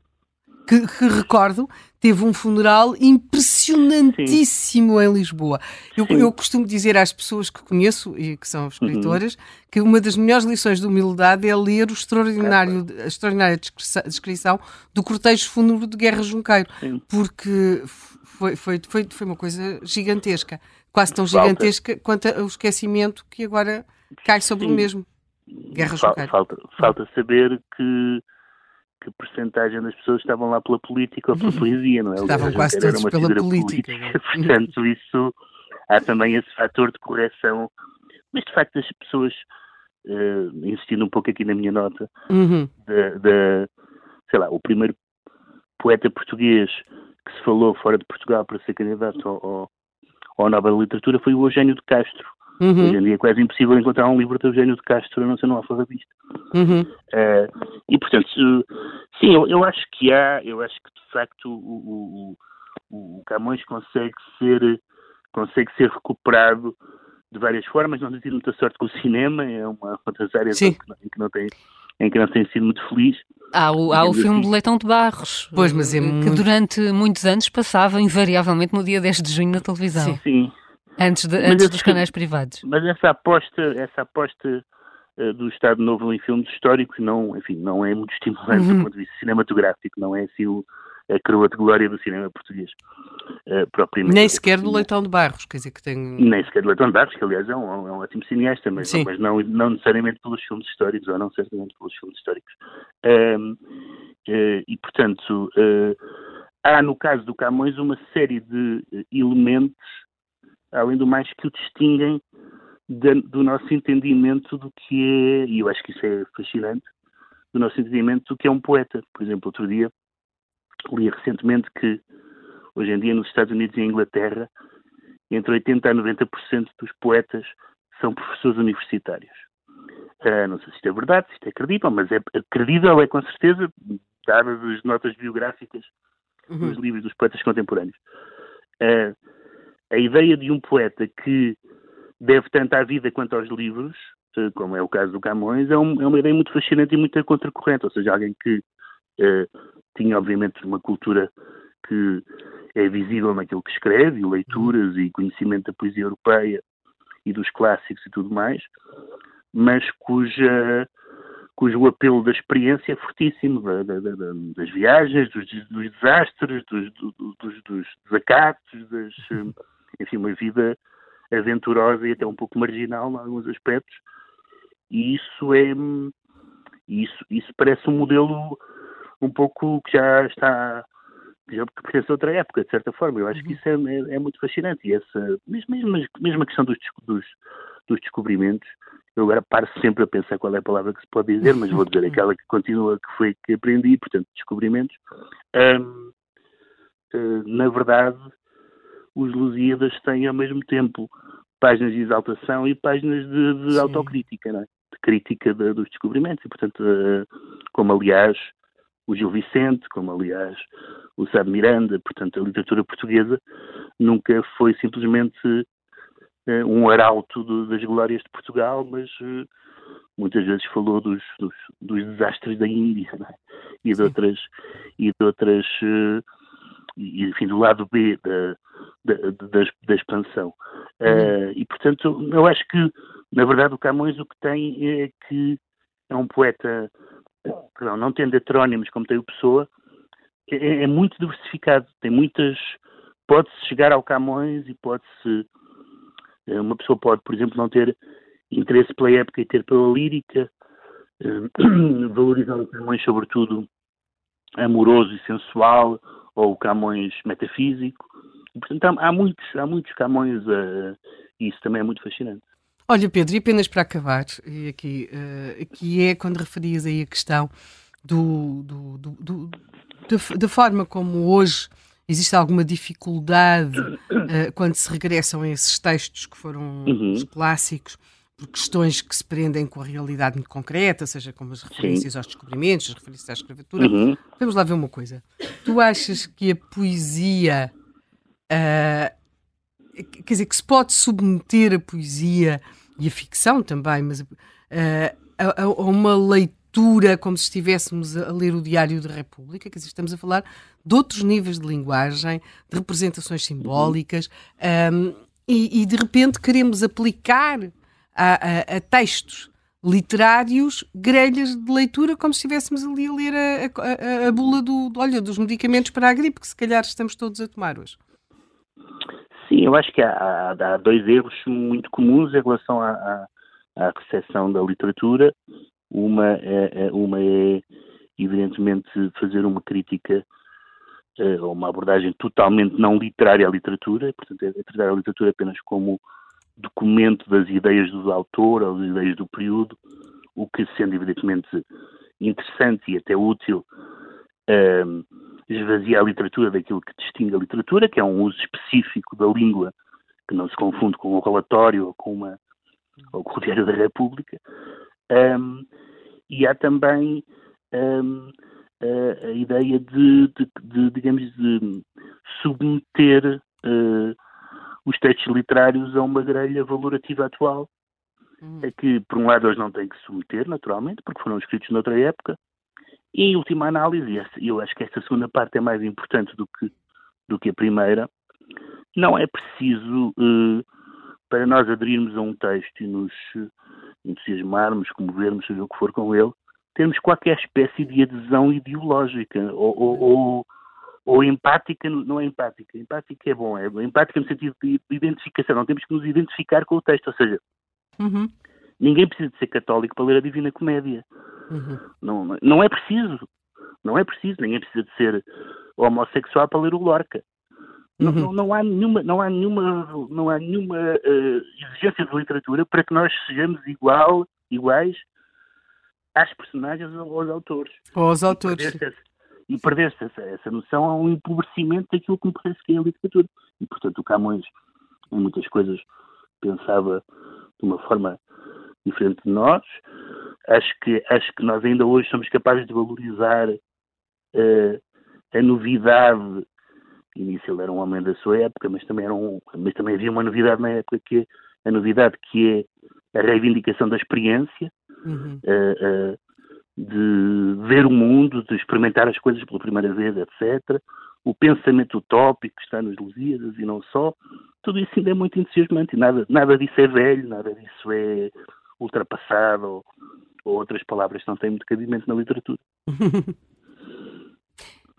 Que, que, recordo, teve um funeral impressionantíssimo Sim. em Lisboa. Eu, eu, costumo dizer às pessoas que conheço e que são escritoras uhum. que uma das melhores lições de humildade é ler o extraordinário, a extraordinária descrição do cortejo fúnebre de Guerra Junqueiro, Sim. porque foi, foi, foi, foi uma coisa gigantesca, quase tão falta. gigantesca quanto o esquecimento que agora cai sobre Sim. o mesmo. Guerra Junqueiro. Falta, falta saber que que porcentagem das pessoas estavam lá pela política ou pela poesia, não é? Estavam quase todos pela política. política. Portanto, isso há também esse fator de correção. Mas de facto as pessoas, uh, insistindo um pouco aqui na minha nota, uhum. sei lá, o primeiro poeta português que se falou fora de Portugal para ser candidato ao, ao, ao Nobel de Literatura foi o Eugênio de Castro. Uhum. Hoje em dia é quase impossível encontrar um livro de Eugênio de Castro a não ser no Alfarrabista. Uhum. Uh, e portanto, sim, eu, eu, acho que há, eu acho que de facto o, o, o Camões consegue ser, consegue ser recuperado de várias formas, não tem tido muita sorte com o cinema, é uma das áreas em que, em que, não tem em que não tem sido muito feliz. Há o, há o filme assim. de Leitão de Barros, pois, mas é que muito... durante muitos anos passava invariavelmente no dia 10 de junho na televisão. Sim, sim. Antes, de, antes dos canais privados. Mas essa aposta, essa aposta uh, do Estado Novo em filmes históricos não, enfim, não é muito estimulante uhum. do ponto de vista cinematográfico, não é assim o, a coroa de glória do cinema português. Uh, propriamente. Nem sequer do Leitão de Barros, quer dizer que tem. Nem sequer do Leitão de Barros, que aliás é um, é um ótimo cineasta, mas, mas não, não necessariamente pelos filmes históricos, ou não certamente pelos filmes históricos. Uh, uh, e portanto, há no caso do Camões uma série de elementos além do mais, que o distinguem de, do nosso entendimento do que é, e eu acho que isso é fascinante, do nosso entendimento do que é um poeta. Por exemplo, outro dia li recentemente que hoje em dia nos Estados Unidos e Inglaterra entre 80% a 90% dos poetas são professores universitários. Uh, não sei se isto é verdade, se isto é credível, mas é credível, é com certeza, dadas as notas biográficas uhum. dos livros dos poetas contemporâneos. Uh, a ideia de um poeta que deve tanto à vida quanto aos livros, uh, como é o caso do Camões, é, um, é, uma ideia muito fascinante e muito contracorrente, ou seja, alguém que tinha obviamente uma cultura que é visível naquilo que escreve, e leituras e conhecimento da poesia europeia e dos clássicos e tudo mais, mas cuja, cujo apelo da experiência é fortíssimo, da, da, da, das viagens, dos, dos desastres, dos, dos, dos desacatos, das, enfim, uma vida aventurosa e até um pouco marginal em alguns aspectos. E isso é isso, isso parece um modelo um pouco que já está que já pertence a outra época, de certa forma. Eu acho que uhum. isso é, é, é muito fascinante. E essa, mesmo, mesmo, mesmo a questão dos, dos, dos descobrimentos, eu agora paro sempre a pensar qual é a palavra que se pode dizer, mas vou dizer aquela que continua, que foi que aprendi, portanto, descobrimentos. Eh, na verdade, os Lusíadas têm ao mesmo tempo páginas de exaltação e páginas de, de autocrítica, é? de crítica de, dos descobrimentos. E, portanto, como aliás o Gil Vicente, como aliás o Sá de Miranda, portanto, a literatura portuguesa nunca foi simplesmente eh, um arauto do, das glórias de Portugal, mas uh, muitas vezes falou dos, dos, dos desastres da Índia é? e, de outras, e de outras uh, e, enfim, do lado B da, da, da, da expansão. Uhum. Uh, e, portanto, eu acho que, na verdade, o Camões o que tem é que é um poeta, perdão, não tendo heterónimos como tem o Pessoa, é, é muito diversificado, tem muitas. Pode-se chegar ao Camões e pode-se eh, uma pessoa pode, por exemplo, não ter interesse pela época e ter pela lírica, eh, valorizar o Camões, sobretudo, amoroso e sensual, ou o Camões metafísico. Portanto, há, há muitos, há muitos Camões uh, e isso também é muito fascinante. Olha, Pedro, e apenas para acabar, e aqui, uh, aqui é quando referias aí a questão do, do, do, do da, da forma como hoje Existe alguma dificuldade uh, quando se regressam a esses textos que foram uhum. os clássicos, por questões que se prendem com a realidade muito concreta, seja como as referências Sim. aos descobrimentos, as referências à escravatura? Uhum. Vamos lá ver uma coisa. Tu achas que a poesia. Uh, quer dizer, que se pode submeter a poesia e a ficção também, mas uh, a, a, uma leitura como se estivéssemos a ler o Diário da República, quer dizer, estamos a falar de outros níveis de linguagem, de representações simbólicas, um, e, e, de repente queremos aplicar a, a, a, textos literários grelhas de leitura como se estivéssemos ali a ler a, a, bula do, olha, dos medicamentos para a gripe, que se calhar estamos todos a tomar hoje. Sim, eu acho que há, há dois erros muito comuns em relação à, à recepção da literatura. Uma é, é, uma é evidentemente, fazer uma crítica uh, ou uma abordagem totalmente não literária à literatura, portanto, é, é tratar a literatura apenas como documento das ideias do autor ou das ideias do período, o que, sendo evidentemente interessante e até útil, uh, esvazia a literatura daquilo que distingue a literatura, que é um uso específico da língua, que não se confunde com um relatório ou com, uma, ou com o Diário da República. Um, e há também um, a, a, ideia de, de, de, digamos, de submeter uh, os textos literários a uma grelha valorativa atual, hum. é que, por um lado, eles não têm que submeter, naturalmente, porque foram escritos noutra época, e, em última análise, eu acho que esta segunda parte é mais importante do que, do que a primeira, não é preciso, uh, para nós aderirmos a um texto e nos entusiasmarmos, comovermos, seja o que for com ele, termos qualquer espécie de adesão ideológica ou, ou, ou, ou, empática, não é empática, empática é bom, é empática no sentido de, identificação, não temos que nos identificar com o texto, ou seja, uhum. ninguém precisa de ser católico para ler a Divina Comédia, uhum. não, não é preciso, não é preciso, ninguém precisa de ser homossexual para ler o Lorca. Uhum. Não, não, há nenhuma, não há nenhuma, não há nenhuma uh, exigência de literatura para que nós sejamos igual, iguais às personagens ou aos autores. Ou aos autores. E perder-se essa, essa, noção a um empobrecimento daquilo que me parece que é a literatura. E, portanto, o Camões em muitas coisas pensava de uma forma diferente de nós. Acho que, acho que nós ainda hoje somos capazes de valorizar uh, a novidade. Inicial era um homem da sua época, mas também, era um, mas também havia uma novidade na época que é a novidade que é a reivindicação da experiência, uhum. uh, uh, de ver o mundo, de experimentar as coisas pela primeira vez, etc. O pensamento utópico que está nos Lusíadas e não só, tudo isso ainda é muito entusiasmante nada, nada disso é velho, nada disso é ultrapassado ou, ou outras palavras que não têm muito cabimento na literatura.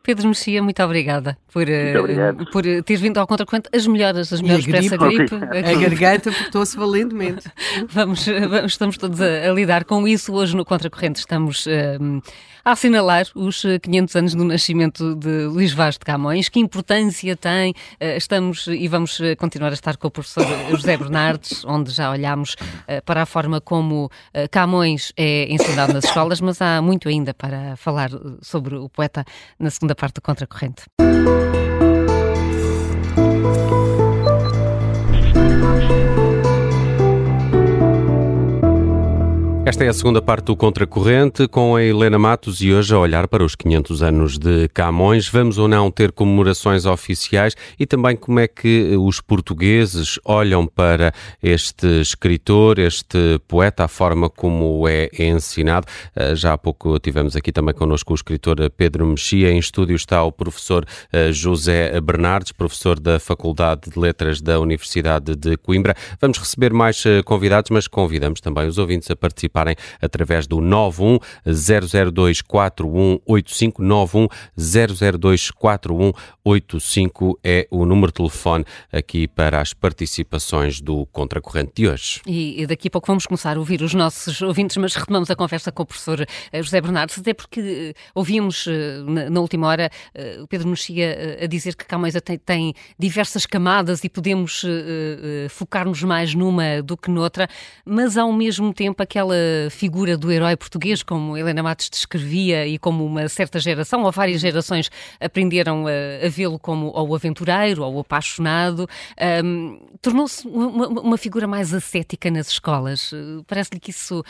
Pedro Mexia, muito obrigada por, uh, por teres vindo ao Contracorrente as melhoras, as melhores para essa gripe. A garganta portou-se valentemente. vamos, vamos, estamos todos a, a, lidar com isso. Hoje no Contracorrente estamos uh, a assinalar os 500 anos do nascimento de Luís Vaz de Camões. Que importância tem? Uh, estamos e vamos continuar a estar com o professor José Bernardes, onde já olhámos para a forma como Camões é ensinado nas escolas, mas há muito ainda para falar sobre o poeta na segunda parte do Contracorrente. Esta é a segunda parte do Contracorrente, com a Helena Matos e hoje a olhar para os 500 anos de Camões. Vamos ou não ter comemorações oficiais e também como é que os portugueses olham para este escritor, este poeta, a forma como é ensinado. Eh, já há pouco tivemos aqui também connosco o escritor Pedro Mexia. Em estúdio está o professor eh, José Bernardes, professor da Faculdade de Letras da Universidade de Coimbra. Vamos receber mais eh, convidados, mas convidamos também os ouvintes a participar participarem através do 91 002 4185 91 002 4185 é o número de telefone aqui para as participações do Contracorrente de hoje. E daqui a pouco vamos começar a ouvir os nossos ouvintes, mas retomamos a conversa com o professor eh, José Bernardo, até porque eh, ouvimos eh, na última hora o Pedro Mexia a dizer que Camões tem diversas camadas e podemos focar-nos mais numa do que noutra, mas ao mesmo tempo aquela figura do herói português, como Helena Matos descrevia e como uma certa geração ou várias gerações aprenderam a, a vê-lo como ou aventureiro ou apaixonado, um, tornou-se uma, uma, figura mais ascética nas escolas. Parece-lhe que isso,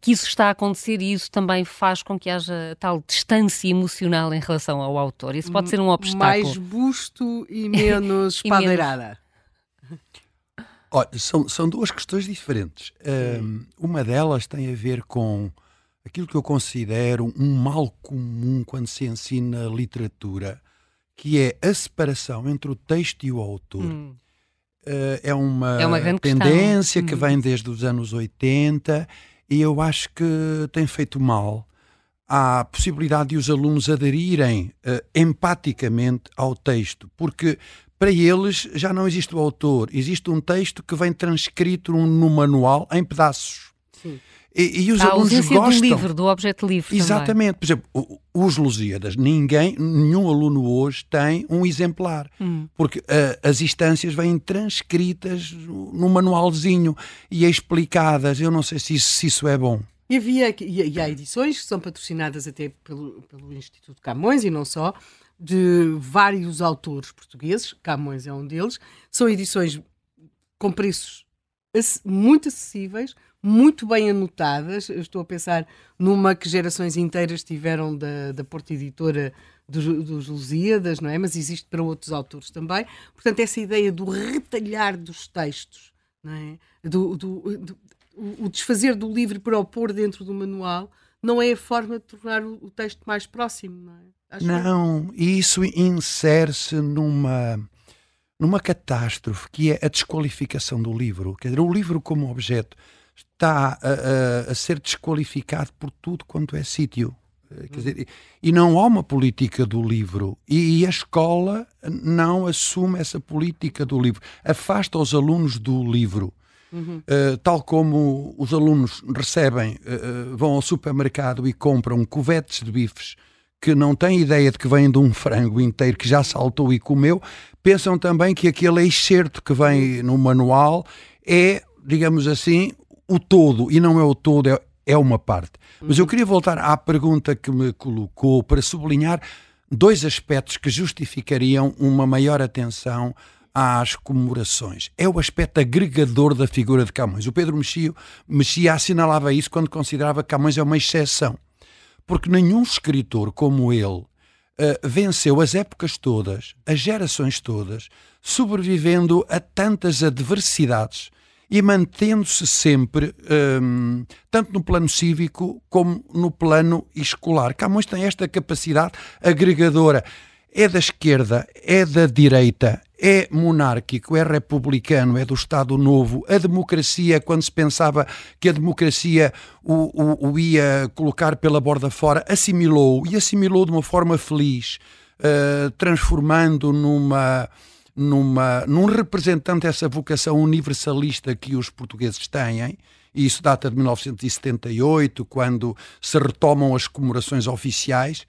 que isso está a acontecer e isso também faz com que haja tal distância emocional em relação ao autor. Isso pode ser um obstáculo. Mais busto e menos padeirada. Olha, são, são duas questões diferentes. Um, uma delas tem a ver com aquilo que eu considero um mal comum quando se ensina literatura, que é a separação entre o texto e o autor. Hum. Uh, é uma, é uma tendência questão. que hum. vem desde os anos 80 e eu acho que tem feito mal à possibilidade de os alunos aderirem uh, empaticamente ao texto, porque para eles já não existe o autor, existe um texto que vem transcrito no manual em pedaços. Sim. E, e os a alunos gostam. do livro, do objeto livre. Exatamente. Também. Por exemplo, os Lusíadas, ninguém, nenhum aluno hoje tem um exemplar, hum. porque uh, as instâncias vêm transcritas no manualzinho e explicadas. Eu não sei se isso, se isso é bom. E, havia, e, há edições que são patrocinadas até pelo, pelo Instituto Camões e não só, de vários autores portugueses, Camões é um deles. São edições com preços muito acessíveis, muito bem anotadas. Eu estou a pensar numa que gerações inteiras tiveram da, da Porta Editora dos, dos Lusíadas, não é? Mas existe para outros autores também. Portanto, essa ideia do retalhar dos textos, não é? do, do, do o desfazer do livro para o pôr dentro do manual, não é a forma de tornar o, o texto mais próximo, não é? Acho não, e isso insere-se numa, numa catástrofe que é a desqualificação do livro. Quer dizer, o livro como objeto está a, a, a ser desqualificado por tudo quanto é sítio. Eh, quer dizer, e não há uma política do livro. E a escola não assume essa política do livro. Afasta os alunos do livro. Uhum. Uh, tal como os alunos recebem, uh, vão ao supermercado e compram covetes de bifes que não têm ideia de que vêm de um frango inteiro que já saltou e comeu, pensam também que aquele excerto que vem no manual é, digamos assim, o todo, e não é o todo, é, é uma parte. Mas eu queria voltar à pergunta que me colocou para sublinhar dois aspectos que justificariam uma maior atenção às comemorações. É o aspecto agregador da figura de Camões. O Pedro Mexia, Mexia assinalava isso quando considerava que Camões é uma exceção. Porque nenhum escritor como ele uh, venceu as épocas todas, as gerações todas, sobrevivendo a tantas adversidades e mantendo-se sempre, um, tanto no plano cívico como no plano escolar. Camões tem esta capacidade agregadora. É da esquerda, é da direita, é monárquico, é republicano, é do Estado Novo. A democracia, quando se pensava que a democracia o, o, o ia colocar pela borda fora, assimilou e assimilou de uma forma feliz, uh, transformando numa numa, num representante dessa vocação universalista que os portugueses têm, e isso data de 1978, quando se retomam as comemorações oficiais.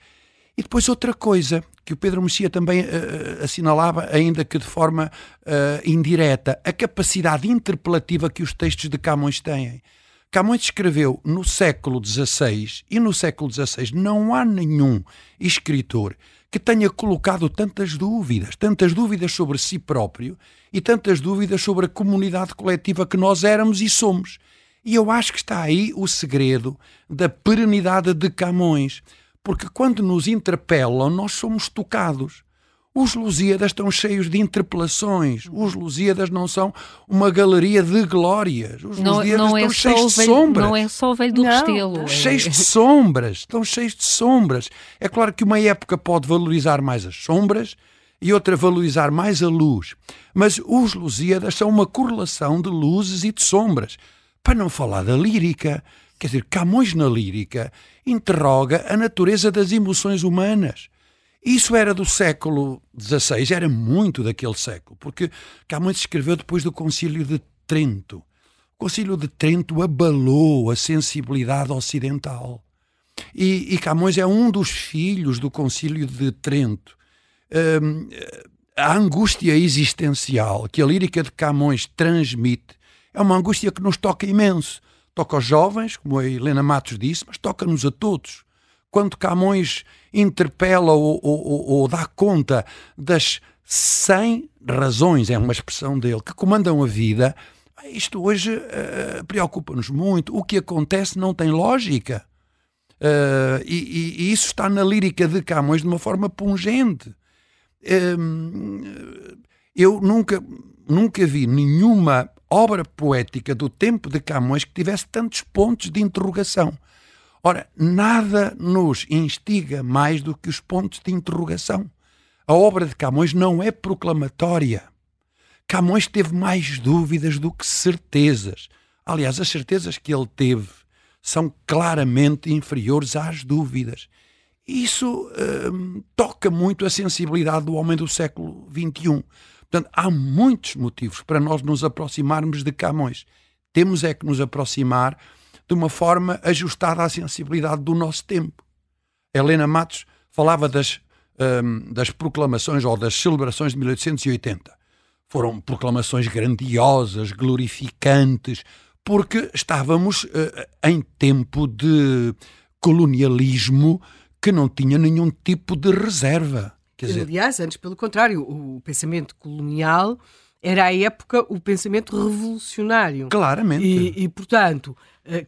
E depois outra coisa que o Pedro Mexia também uh, assinalava, ainda que de forma uh, indireta, a capacidade interpelativa que os textos de Camões têm. Camões escreveu no século XVI e no século XVI não há nenhum escritor que tenha colocado tantas dúvidas, tantas dúvidas sobre si próprio e tantas dúvidas sobre a comunidade coletiva que nós éramos e somos. E eu acho que está aí o segredo da perenidade de Camões, porque quando nos interpelam, nós somos tocados. Os Lusíadas estão cheios de interpelações. Os Lusíadas não são uma galeria de glórias. Os não, Lusíadas não é estão cheios de velho, sombras. Não é só o velho do Restelo. É... Cheios de sombras. Estão cheios de sombras. É claro que uma época pode valorizar mais as sombras e outra valorizar mais a luz. Mas os Lusíadas são uma correlação de luzes e de sombras. Para não falar da lírica. Quer dizer, Camões na lírica interroga a natureza das emoções humanas isso era do século XVI, era muito daquele século, porque Camões escreveu depois do Concílio de Trento. O Concílio de Trento abalou a sensibilidade ocidental. E, e Camões é um dos filhos do Concílio de Trento. Um, a angústia existencial que a lírica de Camões transmite é uma angústia que nos toca imenso. Toca aos jovens, como a Helena Matos disse, mas toca-nos a todos quando Camões interpela ou, ou, ou, dá conta das 100 razões, é uma expressão dele, que comandam a vida, isto hoje uh, preocupa-nos muito. O que acontece não tem lógica. Uh, e, e, isso está na lírica de Camões de uma forma pungente. Uh, eu nunca, nunca vi nenhuma obra poética do tempo de Camões que tivesse tantos pontos de interrogação. Ora, nada nos instiga mais do que os pontos de interrogação. A obra de Camões não é proclamatória. Camões teve mais dúvidas do que certezas. Aliás, as certezas que ele teve são claramente inferiores às dúvidas. Isso hum, toca muito a sensibilidade do homem do século XXI. Portanto, há muitos motivos para nós nos aproximarmos de Camões. Temos é que nos aproximar de uma forma ajustada à sensibilidade do nosso tempo. Helena Matos falava das, um, das proclamações ou das celebrações de 1880. Foram proclamações grandiosas, glorificantes, porque estávamos uh, em tempo de colonialismo que não tinha nenhum tipo de reserva. Quer dizer... Aliás, antes pelo contrário, o pensamento colonial era a época o pensamento revolucionário. Claramente. E, e portanto,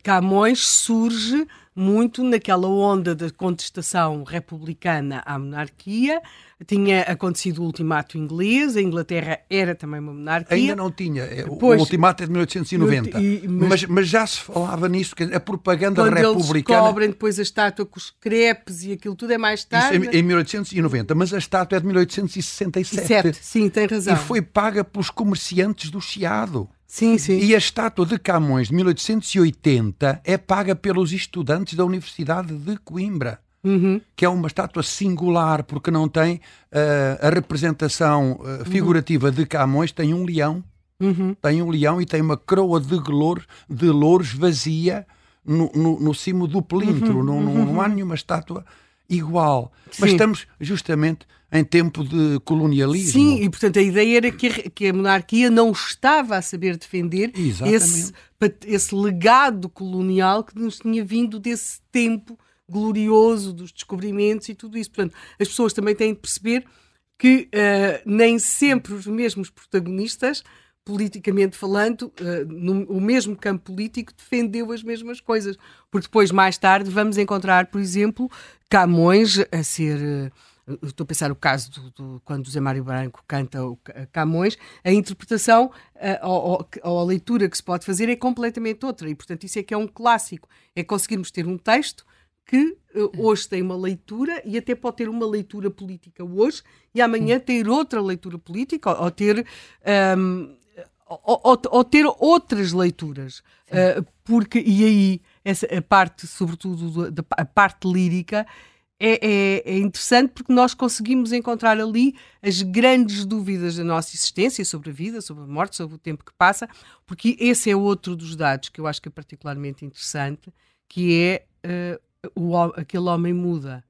Camões surge muito naquela onda da contestação republicana à monarquia. Tinha acontecido o ultimato inglês, a Inglaterra era também uma monarquia. Ainda não tinha, é, o ultimato é de 1890. E, mas, mas, mas, já se falava nisso, que a propaganda quando republicana. Eles descobrem depois a estátua com os crepes e aquilo tudo é mais tarde. Isso em, em 1890, mas a estátua é de 1867. Sete, sim, tem razão. E foi paga pelos comerciantes do Chiado. Sim, sim. E a estátua de Camões de 1880 é paga pelos estudantes da Universidade de Coimbra. Uhum. Que é uma estátua singular, porque não tem uh, a representação uh, figurativa uhum. de Camões, tem um leão, uhum. tem um leão e tem uma coroa de, glor, de louros vazia no, no, no cimo do pelintro. Uhum. Não, não, não há nenhuma estátua igual. Sim. Mas estamos justamente em tempo de colonialismo. Sim, e portanto a ideia era que a, que a monarquia não estava a saber defender esse, esse legado colonial que nos tinha vindo desse tempo glorioso dos descobrimentos e tudo isso. Portanto, as pessoas também têm de perceber que uh, nem sempre os mesmos protagonistas politicamente falando, uh, no o mesmo campo político defendeu as mesmas coisas. Porque depois, mais tarde, vamos encontrar, por exemplo, Camões a ser. Uh, estou a pensar o caso do, do, quando o Zé Mário Branco canta o Camões, a interpretação uh, ou, ou, a leitura que se pode fazer é completamente outra. E, portanto, isso é que é um clássico. É conseguirmos ter um texto que uh, hoje tem uma leitura e até pode ter uma leitura política hoje e amanhã ter outra leitura política ou, ou ter um, ou, ou, ou, ter outras leituras uh, porque e aí essa a parte sobretudo da a parte lírica é, é, é, interessante porque nós conseguimos encontrar ali as grandes dúvidas da nossa existência sobre a vida, sobre a morte, sobre o tempo que passa, porque esse é outro dos dados que eu acho que é particularmente interessante, que é uh, o, aquele homem muda.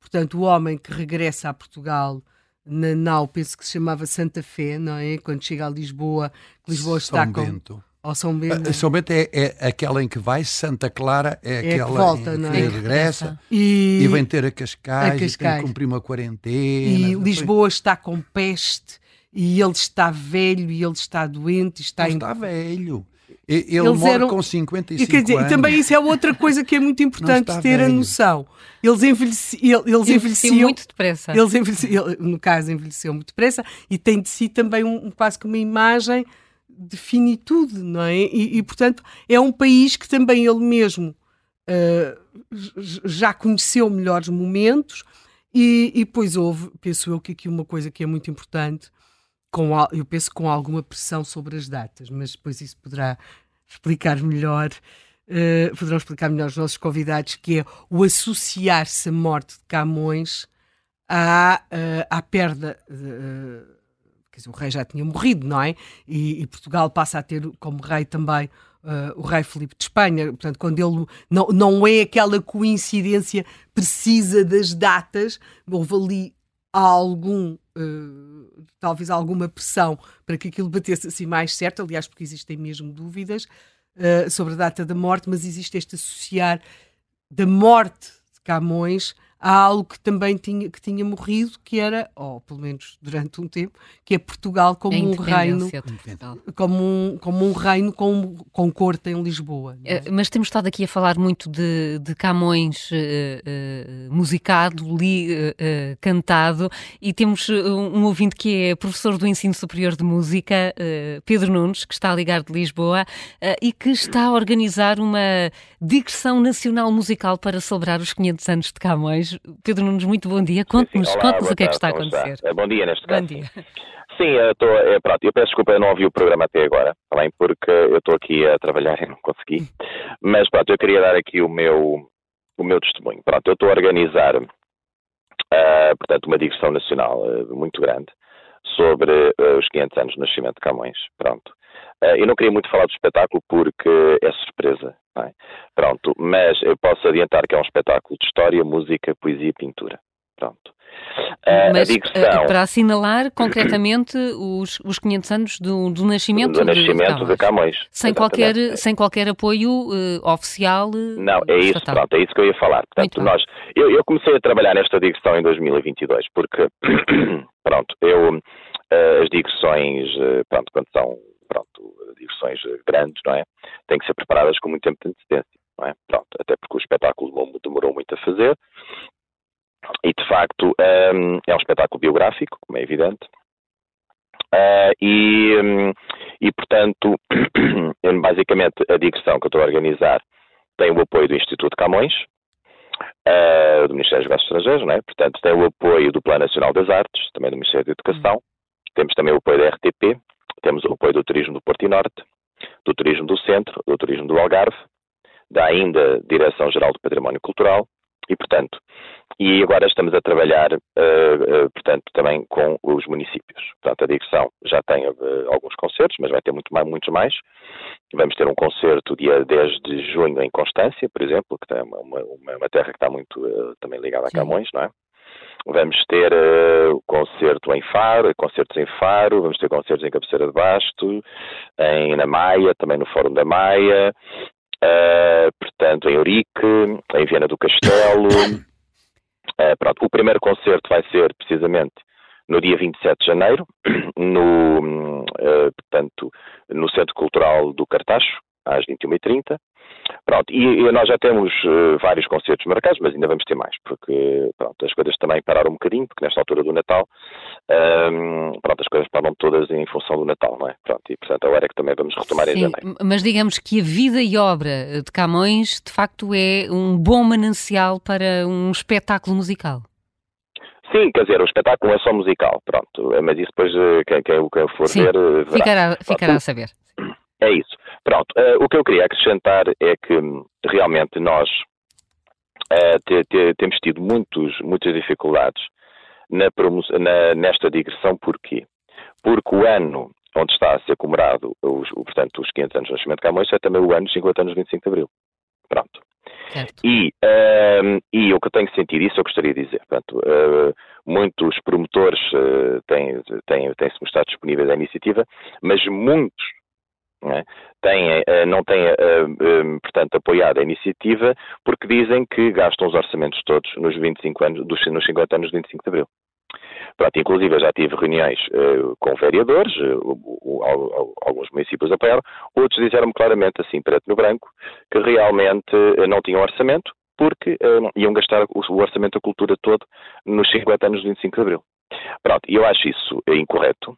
Portanto, o homem que regressa a Portugal na nau, penso que se chamava Santa Fé, não é? Quando chega a Lisboa, Lisboa está São com. Bento. Ou São Bento. São Bento é, é, aquela em que vai, Santa Clara é, é aquela volta, em não que é? regressa e... e... vem ter a Cascais, a Cascais. e tem que cumprir uma quarentena. E Lisboa está com peste e ele está velho e ele está doente. Está em... está velho. Ele Eles morre eram- com 55 E, quer dizer, anos. também isso é outra coisa que é muito importante ter a velho. noção. Eles, envelheci, ele- eles Envelheceu envelheciam muito depressa. Eles envelheciam, no caso, envelheceu muito depressa e tem de si também um, quase que uma imagem de finitude, não é? E, e, portanto, é um país que também ele mesmo j- já conheceu melhores momentos e, e depois houve, penso eu, que aqui uma coisa que é muito importante, com, eu penso com alguma pressão sobre as datas, mas depois isso poderá explicar melhor. eh, poderão explicar melhor os nossos convidados, que é o associar-se à morte de Camões à, eh, à perda. eh, quer dizer, o rei já tinha morrido, não é? E, e Portugal passa a ter como rei também eh, o rei Filipe de Espanha. Portanto, quando ele não, não é aquela coincidência precisa das datas, houve ali algum. Eh, talvez alguma pressão para que aquilo batesse assim mais certo, aliás, porque existem mesmo dúvidas eh, sobre a data da morte, mas existe este associar da morte de Camões a algo que também tinha, que tinha morrido, que era, ou pelo menos durante um tempo, que é Portugal como um reino, como um, como um reino com, com corte em Lisboa. é? Eh, Mas temos estado aqui a falar muito de, de Camões eh, eh, musicado, li, eh, cantado, e temos um, um ouvinte que é professor do Ensino Superior de Música, Pedro Nunes, que está a ligar de Lisboa e que está a organizar uma digressão nacional musical para celebrar os 500 anos de Camões. Pedro Nunes, muito bom dia. Conte-nos conte o que é que está a acontecer. Eh, Bom dia, neste Bom caso. dia. Sim, eu, estou, é, pronto, eu peço desculpa, eu não ouvi o programa até agora, também porque eu estou aqui a trabalhar e não consegui. Mas pronto, eu queria dar aqui o meu, o meu testemunho. Pronto, eu estou a organizar, ah, portanto, uma digressão nacional ah, muito grande sobre ah, os 500 anos do nascimento de Camões. Pronto. Ah, eu não queria muito falar do espetáculo porque é surpresa. é? Pronto, mas eu posso adiantar que é um espetáculo de história, música, poesia e pintura. Pronto. Ah, Mas a eh, digressão para assinalar concretamente os, os 500 anos do, do nascimento, do de- de nascimento de Camões. Sem Exatamente. qualquer, sem qualquer apoio eh, oficial. eh, Não, é isso, estatal. pronto, é isso que eu ia falar. Portanto, nós, eu, eu comecei a trabalhar nesta digressão em 2022, porque, pronto, eu, eh, as digressões, eh, pronto, quando são, pronto, digressões eh, grandes, não é? Têm que ser preparadas com muito tempo de antecedência, não é? Pronto, até porque o espetáculo demorou- muito a fazer, e de facto ehm, é um espetáculo biográfico, como é evidente, Ah, e, hum, e, portanto, basicamente, a digressão que eu estou a organizar tem o apoio do Instituto Camões, ah, do Ministério dos Negócios Estrangeiros, não é? portanto, tem o apoio do Plano Nacional das Artes, também do Ministério da Educação, temos também o apoio da RTP, temos o apoio do Turismo do Porto e Norte, do Turismo do Centro, do Turismo do Algarve, da ainda Direção-Geral do Património Cultural, e, portanto, e agora estamos a trabalhar, eh, eh, portanto, também com os municípios. Portanto, a direção já tem eh, alguns concertos, mas vai ter muito mais, muitos mais. Vamos ter um concerto dia 10 de junho em Constância, por exemplo, que é uma, uma, uma terra que está muito também ligada a Sim. Camões, não é? Vamos ter eh, concerto em Faro, concertos em Faro, vamos ter concertos em Cabeceira de Basto, em, na Maia, também no Fórum da Maia, eh, portanto, em Eurique, em Viana do Castelo. Eh, pronto, o primeiro concerto vai ser precisamente no dia 27 de janeiro, no, uh, portanto, no Centro Cultural do Cartacho, às 21h30. Pronto, e, e, nós já temos uh, vários concertos marcados, mas ainda vamos ter mais, porque pronto, as coisas também pararam um bocadinho, porque nesta altura do Natal, um, pronto, as coisas param todas em função do Natal, não é? Pronto, e portanto agora é que também vamos retomar Sim, em janeiro. Mas digamos que a vida e obra de Camões, de facto, é um bom manancial para um espetáculo musical. Sim, quer dizer, o espetáculo é só musical, pronto, mas isso depois eh, quem, quem, quem for Sim, ver verá. Ficará, ficará a saber. É isso. Pronto, uh, o que eu queria acrescentar é que hum, realmente nós uh, te, te, temos tido muitos, muitas dificuldades na, na, nesta digressão, porquê? Porque o ano onde está a ser comemorado os, portanto, os 500 anos do nascimento de Camões é também o ano dos 50 anos do 25 de Abril. Pronto. E, uh, e o que eu tenho sentido, isso eu gostaria de dizer, portanto, uh, muitos promotores uh, têm, têm, têm se mostrado disponíveis à iniciativa, mas muitos não, é? têm, não têm, portanto, apoiado a iniciativa porque dizem que gastam os orçamentos todos nos 25 anos, dos, nos 50 anos do 25 de Abril. Pronto, inclusive eu já tive reuniões uh, com vereadores, uh, alguns municípios apoiaram, outros disseram-me claramente, assim, preto no branco, que realmente uh, não tinham orçamento porque iam gastar o, o, orçamento da cultura todo nos 50 anos do 25 de Abril. Pronto, eu acho isso incorreto,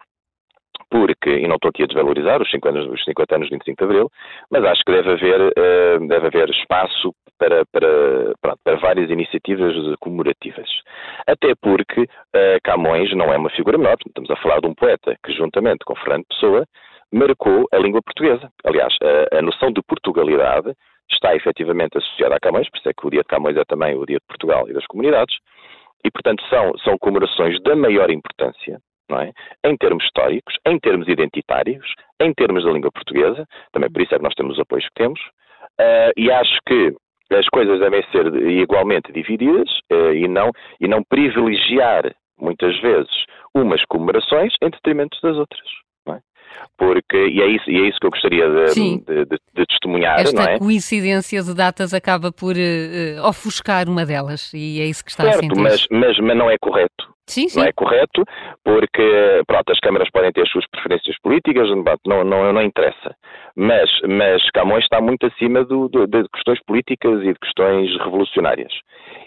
porque, e não estou aqui a desvalorizar os 50 anos, os 50 anos de 25 de Abril, mas acho que deve haver, uh, deve haver espaço para, para, pronto, para, várias iniciativas comemorativas. Até porque uh, Camões não é uma figura menor, estamos a falar de um poeta que, juntamente com Fernando Pessoa, marcou a língua portuguesa. Aliás, a, a noção de Portugalidade está efetivamente associada a Camões, por isso é que o dia de Camões é também o dia de Portugal e das comunidades, e portanto são, são comemorações da maior importância, é? em termos históricos, em termos identitários, em termos da língua portuguesa, também por isso é que nós temos os apoios que temos, uh, e acho que as coisas devem ser igualmente divididas uh, e, não, e não privilegiar, muitas vezes, umas comemorações em detrimento das outras. É? Porque, e é, isso, e é isso que eu gostaria de, de, de, de testemunhar. Esta é? coincidência de datas acaba por uh, ofuscar uma delas, e é isso que está certo, a sentir. Mas, mas, mas não é correto. Sim, sim. Não é correto, porque pronto, as câmaras podem ter as suas preferências políticas, não, não, não interessa. Mas, mas Camões está muito acima do, do, de questões políticas e de questões revolucionárias.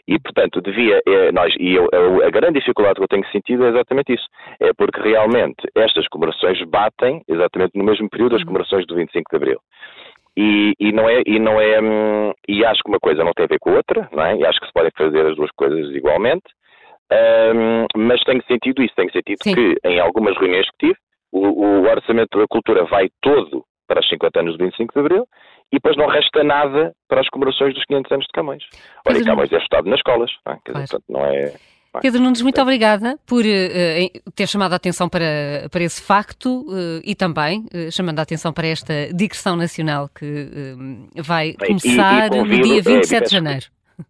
E, portanto, devia, é, nós, e eu, a grande dificuldade que eu tenho sentido é exatamente isso. É porque realmente estas comemorações batem exatamente no mesmo período das uhum. comemorações do 25 de Abril. E, e, não é, e não é, hum, e acho que uma coisa não tem a ver com a outra, não é? E acho que se podem fazer as duas coisas igualmente. Um, mas tenho sentido isso, tenho sentido Sim. que em algumas reuniões que tive, o, o, orçamento da cultura vai todo para os 50 anos do 25 de Abril e depois não resta nada para as comemorações dos 500 anos de Camões. Olha, Pedro... Camões é estudado nas escolas, não é? Dizer, portanto, não é... Pedro Nunes, muito obrigada por uh, ter chamado a atenção para, para esse facto uh, e também uh, chamando a atenção para esta digressão nacional que vai Bem, começar e, e convido, no dia 27 é, de janeiro.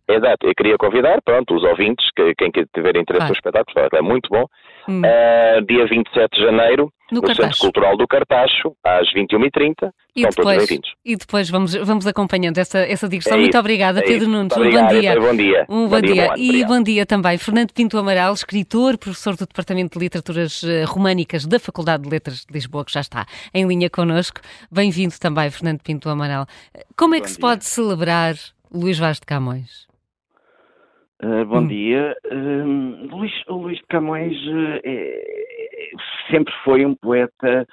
Exato, eu queria convidar, pronto, os ouvintes, que, quem tiver interesse claro. no espetáculo, é muito bom. Hum. Uh, dia 27 de janeiro, no, no Centro Cultural do Cartacho, às 21h30. E São depois, todos bem-vindos. E depois vamos, vamos acompanhando essa, essa digressão. É Muito obrigada, é Pedro Nunes. Um bom dia. Bom dia. Um bom, bom dia. dia. Bom e bom dia também, Fernando Pinto Amaral, escritor, professor do Departamento de Literaturas eh, Românicas da Faculdade de Letras de Lisboa, que já está em linha connosco. Bem-vindo também, Fernando Pinto Amaral. Como é que bom se dia. pode celebrar Luís Vaz de Camões? Uh, bom hum. dia. Uh, Luís, o Luís de Camões uh, é, sempre foi um poeta,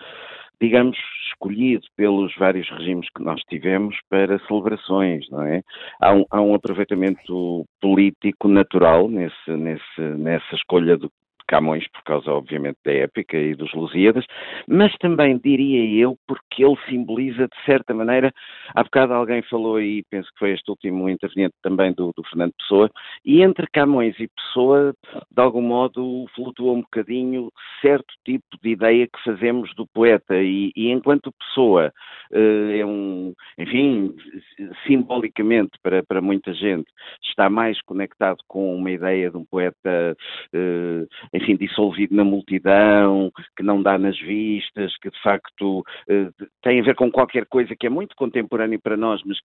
digamos, escolhido pelos vários regimes que nós tivemos para celebrações, não é? Há um, há um aproveitamento político natural nesse, nesse, nessa escolha do, Camões, por causa, obviamente, da épica e dos Lusíadas, mas também, diria eu, porque ele simboliza, de certa maneira, há bocado alguém falou aí, penso que foi este último interveniente também do, do Fernando Pessoa, e entre Camões e Pessoa, de algum modo, flutua um bocadinho certo tipo de ideia que fazemos do poeta, e, e enquanto Pessoa uh, é um, enfim, simbolicamente para, para muita gente, está mais conectado com uma ideia de um poeta, uh, enfim, dissolvido na multidão, que não dá nas vistas, que de facto uh, tem a ver com qualquer coisa que é muito contemporâneo para nós, mas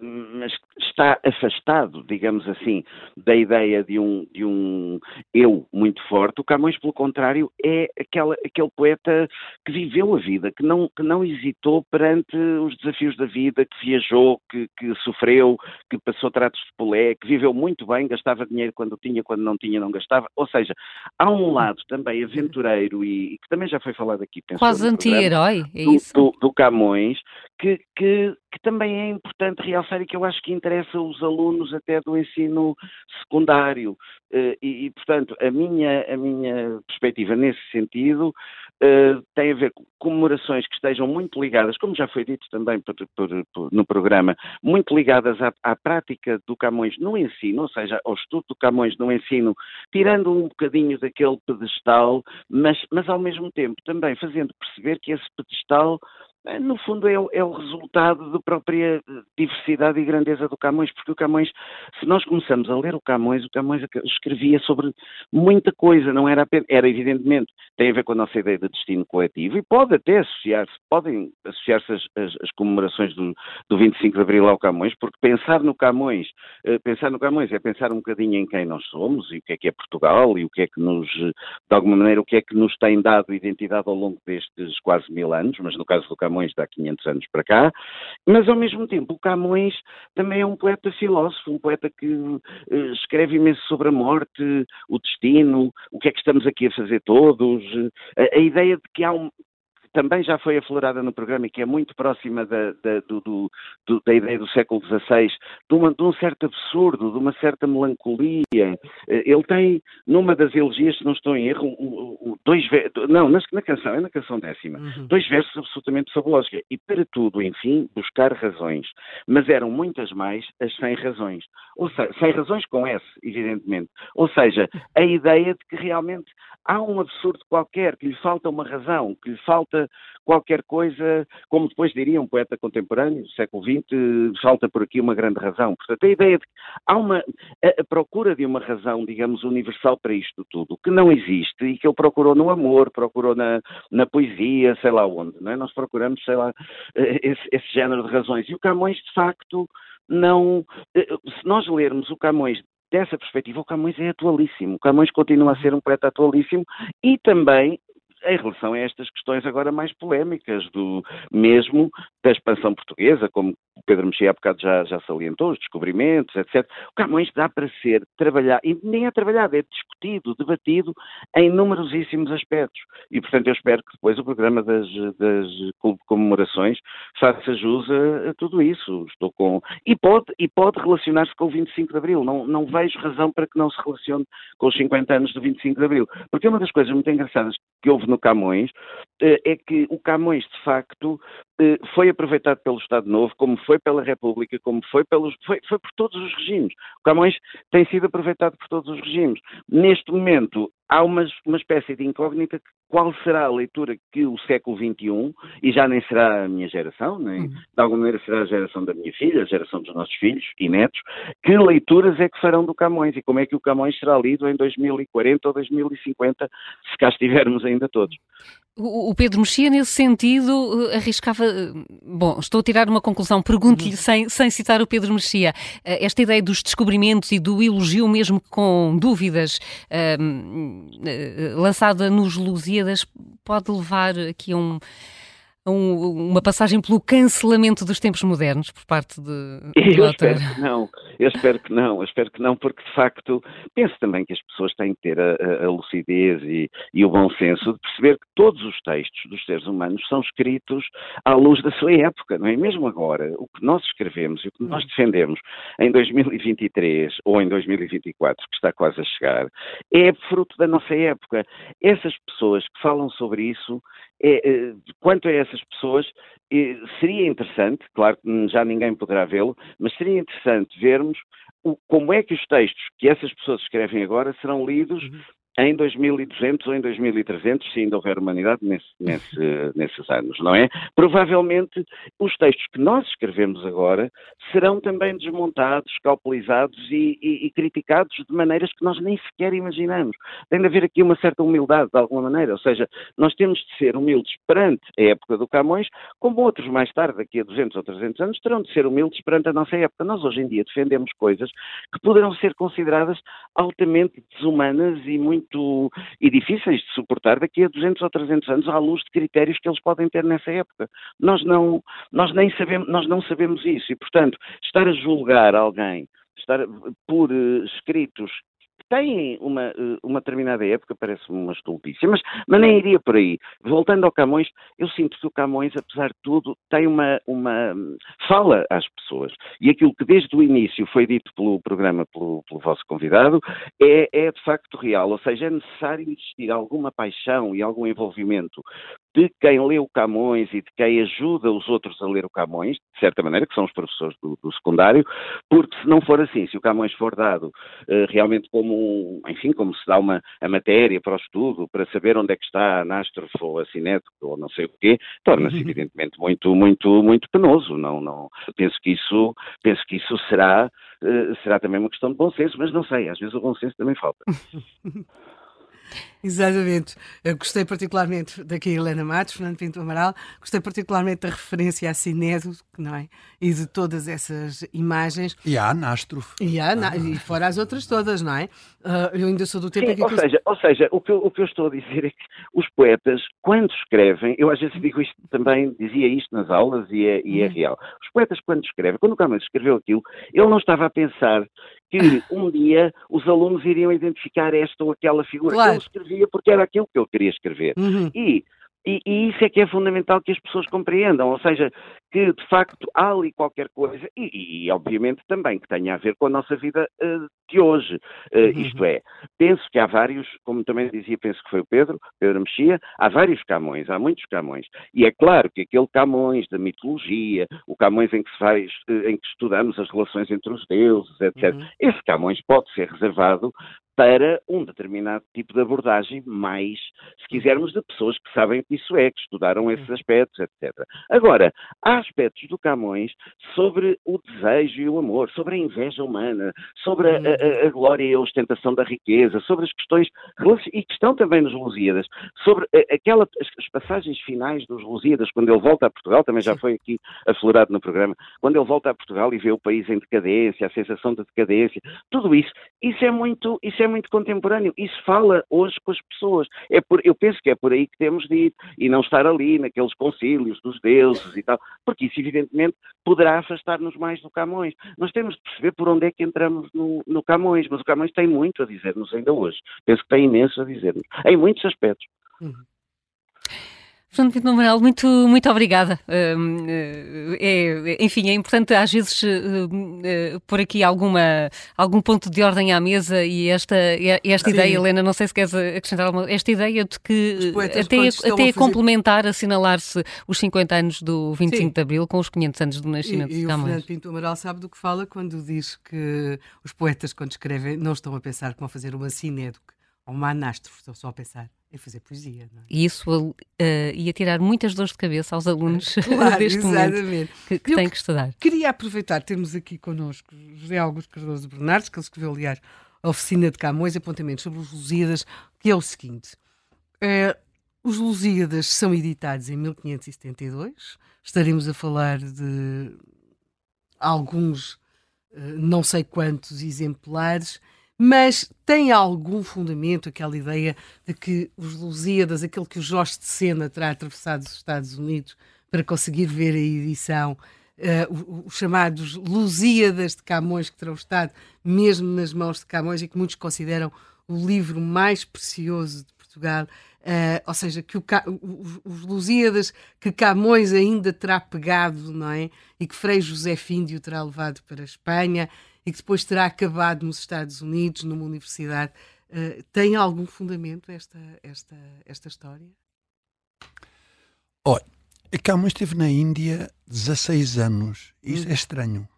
mas está afastado, digamos assim, da ideia de um, de um eu muito forte. O Camões, pelo contrário, é aquela, aquele poeta que viveu a vida, que não, que não hesitou perante os desafios da vida, que viajou, que, que sofreu, que passou tratos de polé, que viveu muito bem, gastava dinheiro quando tinha, quando não tinha, não gastava. Ou seja, há um lado também aventureiro e, e que também já foi falado aqui. Quase anti-herói, é isso? Do, do Camões, que, que, que, também é importante realçar e que eu acho que interessa os alunos até do ensino secundário. Eh, e, e portanto, a minha, a minha perspectiva nesse sentido uh, tem a ver com comemorações que estejam muito ligadas, como já foi dito também por, por, por, no programa, muito ligadas à, à, prática do Camões no ensino, ou seja, ao estudo do Camões no ensino, tirando um bocadinho daquele pedestal, mas, mas ao mesmo tempo também fazendo perceber que esse pedestal no fundo é, é, o resultado da própria diversidade e grandeza do Camões, porque o Camões, se nós começamos a ler o Camões, o Camões escrevia sobre muita coisa, não era apenas, era evidentemente, tem a ver com a nossa ideia de destino coletivo e pode até associar-se, podem associar-se as, as, as, comemorações do, do 25 de Abril ao Camões, porque pensar no Camões, uh, pensar no Camões é pensar um bocadinho em quem nós somos e o que é que é Portugal e o que é que nos, de alguma maneira, o que é que nos tem dado identidade ao longo destes quase mil anos, mas no caso do Camões Camões de há 500 anos para cá, mas ao mesmo tempo o Camões também é um poeta filósofo, um poeta que uh, escreve imenso sobre a morte, o destino, o que é que estamos aqui a fazer todos, a, a ideia de que há um, também já foi aflorada no programa e que é muito próxima da, da, do, do, do, da ideia do século XVI, de, uma, de, um certo absurdo, de uma certa melancolia. Eh, ele tem, numa das elegias, se não estou em erro, dois não, na, na, canção, é na canção décima, uhum. dois versos absolutamente fabulosos. E para tudo, enfim, buscar razões. Mas eram muitas mais as sem razões. Ou seja, sem razões com S, evidentemente. Ou seja, a ideia de que realmente há um absurdo qualquer, que lhe falta uma razão, que lhe falta qualquer coisa, como depois diria um poeta contemporâneo do século XX, falta por aqui uma grande razão. Portanto, a ideia de que há uma a, a procura de uma razão, digamos, universal para isto tudo, que não existe e que ele procurou no amor, procurou na, na poesia, sei lá onde, não é? Nós procuramos, sei lá, eh, esse, esse género de razões. E o Camões, de facto, não. Eh, se nós lermos o Camões dessa perspectiva, o Camões é atualíssimo. O Camões continua a ser um poeta atualíssimo e também em relação a estas questões agora mais polémicas, do mesmo da expansão portuguesa, como o Pedro Mexia há bocado já, já salientou, os descobrimentos, etc. O Camões dá para ser trabalhado, e nem é trabalhado, é discutido, debatido em numerosíssimos aspectos. E, portanto, eu espero que depois o programa das, das comemorações faça jus a, tudo isso. Estou com... E pode, e pode relacionar-se com o 25 de Abril. Não, não vejo razão para que não se relacione com os 50 anos do 25 de Abril. Porque uma das coisas muito engraçadas que houve no Camões eh, é que o Camões, de facto, foi aproveitado pelo Estado Novo, como foi pela República, como foi pelos. Foi, foi por todos os regimes. O Camões tem sido aproveitado por todos os regimes. Neste momento, há uma, uma espécie de incógnita qual será a leitura que o século XXI, e já nem será a minha geração, nem uhum. de alguma maneira será a geração da minha filha, a geração dos nossos filhos e netos, que leituras é que farão do Camões e como é que o Camões será lido em 2040 ou 2050, se cá estivermos ainda todos. O Pedro Mexia, nesse sentido, eh, arriscava. Eh, bom, estou a tirar uma conclusão, pergunto-lhe, uhum. sem, sem citar o Pedro Mexia, eh, esta ideia dos descobrimentos e do elogio, mesmo com dúvidas, lançada nos Lusíadas, pode levar aqui a um um, uma passagem pelo cancelamento dos tempos modernos por parte de, eu espero que não, eu espero que não, eu espero que não, porque de facto penso também que as pessoas têm que ter a, a lucidez e, e, o bom senso de perceber que todos os textos dos seres humanos são escritos à luz da sua época, não é? Mesmo agora, o que nós escrevemos e o que nós defendemos em 2023 ou em 2024, que está quase a chegar, é fruto da nossa época. Essas pessoas que falam sobre isso é, é, quanto a essas pessoas, é, seria interessante, claro que já ninguém poderá vê-lo, mas seria interessante vermos o, como é que os textos que essas pessoas escrevem agora serão lidos uhum. Em 2200 ou em 2300, se ainda houver humanidade nesse, nesse, nesses anos, não é? Provavelmente os textos que nós escrevemos agora serão também desmontados, calculizados e, e, e, criticados de maneiras que nós nem sequer imaginamos. Tem de haver aqui uma certa humildade, de alguma maneira, ou seja, nós temos de ser humildes perante a época do Camões, como outros mais tarde, daqui a 200 ou 300 anos, terão de ser humildes perante a nossa época. Nós hoje em dia defendemos coisas que poderão ser consideradas altamente desumanas e muito muito e difíceis de suportar daqui a 200 ou 300 anos à luz de critérios que eles podem ter nessa época. Nós não, nós nem sabemos, nós não sabemos isso e, portanto, estar a julgar alguém estar por uh, escritos têm uma, eh, uma determinada época, parece-me uma estultícia, mas, mas nem iria por aí. Voltando ao Camões, eu sinto que o Camões, apesar de tudo, tem uma, uma fala às pessoas. E aquilo que desde o início foi dito pelo programa, pelo, pelo vosso convidado, é, é de facto real. Ou seja, é necessário existir alguma paixão e algum envolvimento de quem lê o Camões e de quem ajuda os outros a ler o Camões, de certa maneira, que são os professores do, do secundário, porque se não for assim, se o Camões for dado uh, realmente como, enfim, como se dá uma a matéria para o estudo, para saber onde é que está a anástrofe ou a cinético ou não sei o quê, torna-se evidentemente muito, muito, muito penoso. Não, não, penso que isso, penso que isso será, uh, será também uma questão de bom senso, mas não sei, às vezes o bom senso também falta. Exatamente. Eu gostei particularmente daqui Helena Matos, Fernando Pinto Amaral, gostei particularmente da referência a Cinedo, não é? E de todas essas imagens. E a Anástrofe. E, a, ah. e fora as outras todas, não é? Uh, eu ainda sou do tempo Sim, que. Ou, seja, ou seja, o que, eu, o que eu estou a dizer é que os poetas, quando escrevem, eu às vezes digo isto também, dizia isto nas aulas e é, e é uhum. real. Os poetas, quando escrevem, quando o Camões escreveu aquilo, ele não estava a pensar que um dia os alunos iriam identificar esta ou aquela figura. Claro. Ele escrevia porque era aquilo que ele queria escrever. Uhum. E e, e, isso é que é fundamental que as pessoas compreendam, ou seja, que de facto há ali qualquer coisa, e, e obviamente também que tenha a ver com a nossa vida uh, de hoje. Uh, uhum. Isto é, penso que há vários, como também dizia, penso que foi o Pedro, Pedro Mexia, há vários Camões, há muitos Camões. E é claro que aquele Camões da mitologia, o Camões em que se faz, uh, em que estudamos as relações entre os deuses, etc., uhum. esse Camões pode ser reservado para um determinado tipo de abordagem, mais, se quisermos, de pessoas que sabem o que isso é, que estudaram esses aspectos, etc. Agora, há aspectos do Camões sobre o desejo e o amor, sobre a inveja humana, sobre a, a, a glória e a ostentação da riqueza, sobre as questões, e que estão também nos Lusíadas, sobre aquela, as, as passagens finais dos Lusíadas, quando ele volta a Portugal, também já foi aqui aflorado no programa, quando ele volta a Portugal e vê o país em decadência, a sensação de decadência, tudo isso, isso é muito, isso é é muito contemporâneo. Isso fala hoje com as pessoas. É por, eu penso que é por aí que temos de ir e não estar ali naqueles concílios dos deuses e tal, porque isso evidentemente poderá afastar-nos mais do Camões. Nós temos de perceber por onde é que entramos no, no Camões, mas o Camões tem muito a dizer-nos ainda hoje. Penso que tem imenso a dizer-nos, em muitos aspectos. Uhum. Fernando Pinto Amaral, muito, muito obrigada. Uh, é, enfim, é importante às vezes uh, uh, pôr aqui alguma, algum ponto de ordem à mesa e esta, esta ideia, Helena, não sei se queres acrescentar alguma, esta ideia de que até, até a complementar, assinalar-se os 50 anos do 25 Sim. de Abril com os 500 anos do nascimento e, de Camões. E o Fernando Pinto Amaral sabe do que fala quando diz que os poetas, quando escrevem, não estão a pensar que vão fazer uma cinédoque ou uma anástrofe, estão só a pensar é fazer poesia. É? E isso uh, ia tirar muitas dores de cabeça aos alunos claro, deste exatamente. momento que, que têm que estudar. Queria aproveitar, temos aqui connosco José Augusto Cardoso Bernardes, que ele escreveu, aliás, a Oficina de Camões, apontamentos sobre os Lusíadas, que é o seguinte. Uh, os Lusíadas são editados em 1572, estaremos a falar de alguns, uh, não sei quantos exemplares, mas tem algum fundamento aquela ideia de que os Lusíadas, aquele que o Jorge de Sena terá atravessado os Estados Unidos para conseguir ver a edição, uh, os chamados Lusíadas de Camões, que terão estado mesmo nas mãos de Camões e que muitos consideram o livro mais precioso de Portugal, uh, ou seja, que o, os, Lusíadas que Camões ainda terá pegado, não é? E que Frei José Fíndio terá levado para a Espanha e que depois terá acabado nos Estados Unidos, numa universidade. Uh, tem algum fundamento esta, esta, esta história? Olha, Camões esteve na Índia 16 anos. Isso hum. é estranho.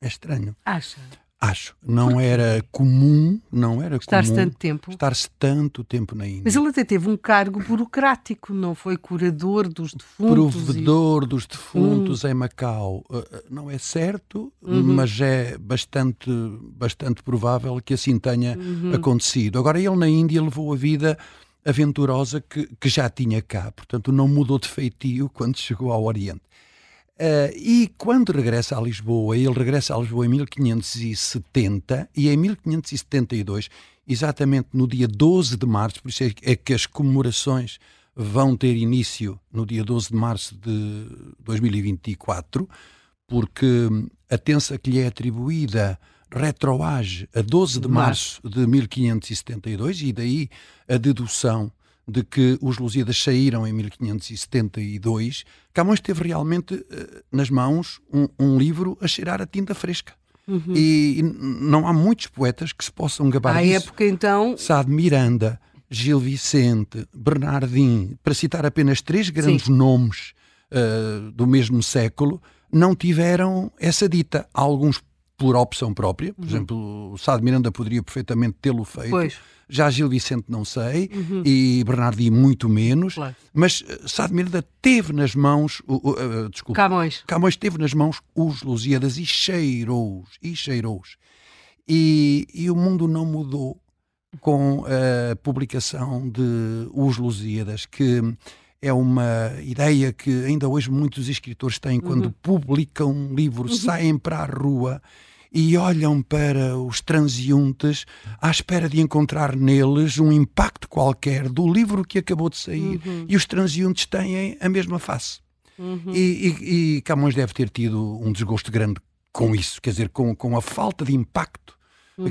É estranho. Acha? Acho. Não era comum, não era Estar-se comum tanto tempo. estar-se tanto tempo na Índia. Mas ele até teve um cargo burocrático, não foi curador dos defuntos. e- Provedor dos defuntos em Macau. Uh, uh, Não é certo, Uhum. mas é bastante, bastante provável que assim tenha Uhum. acontecido. Agora, ele na Índia levou a vida aventurosa que, que já tinha cá, portanto, não mudou de feitio quando chegou ao Oriente. Uh, e quando regressa a Lisboa, ele regressa a Lisboa em 1570 e em 1572, exatamente no dia 12 de março, por isso é que- é que as comemorações vão ter início no dia 12 de março de 2024, porque hum, a tensa que lhe é atribuída retroage a 12 de março. de 1572 e daí a dedução de que os Lusíadas saíram em 1572, Camões teve realmente eh, nas mãos um, um livro a cheirar a tinta fresca. E, e n- não há muitos poetas que se possam gabar À disso. época, então, Sá de Miranda, Gil Vicente, Bernardim, para citar apenas três grandes nomes eh, do mesmo século, não tiveram essa dita. Alguns por opção própria, por exemplo, o Sá de Miranda poderia perfeitamente tê-lo feito. Pois. Já Gil Vicente não sei, e Bernardim muito menos, Claro. mas eh, Sá de Miranda teve nas mãos, o- o- eh, desculpe, Camões. Camões teve nas mãos os Lusíadas e cheirou-os, e cheirou-os. E, e o mundo não mudou com a publicação de Os Lusíadas, que é uma ideia que ainda hoje muitos escritores têm quando publicam um livro, saem para a rua e olham para os transeuntes à espera de encontrar neles um impacto qualquer do livro que acabou de sair. E os transeuntes têm a mesma face. E, e- e Camões deve ter tido um desgosto grande com isso, quer dizer, com, com a falta de impacto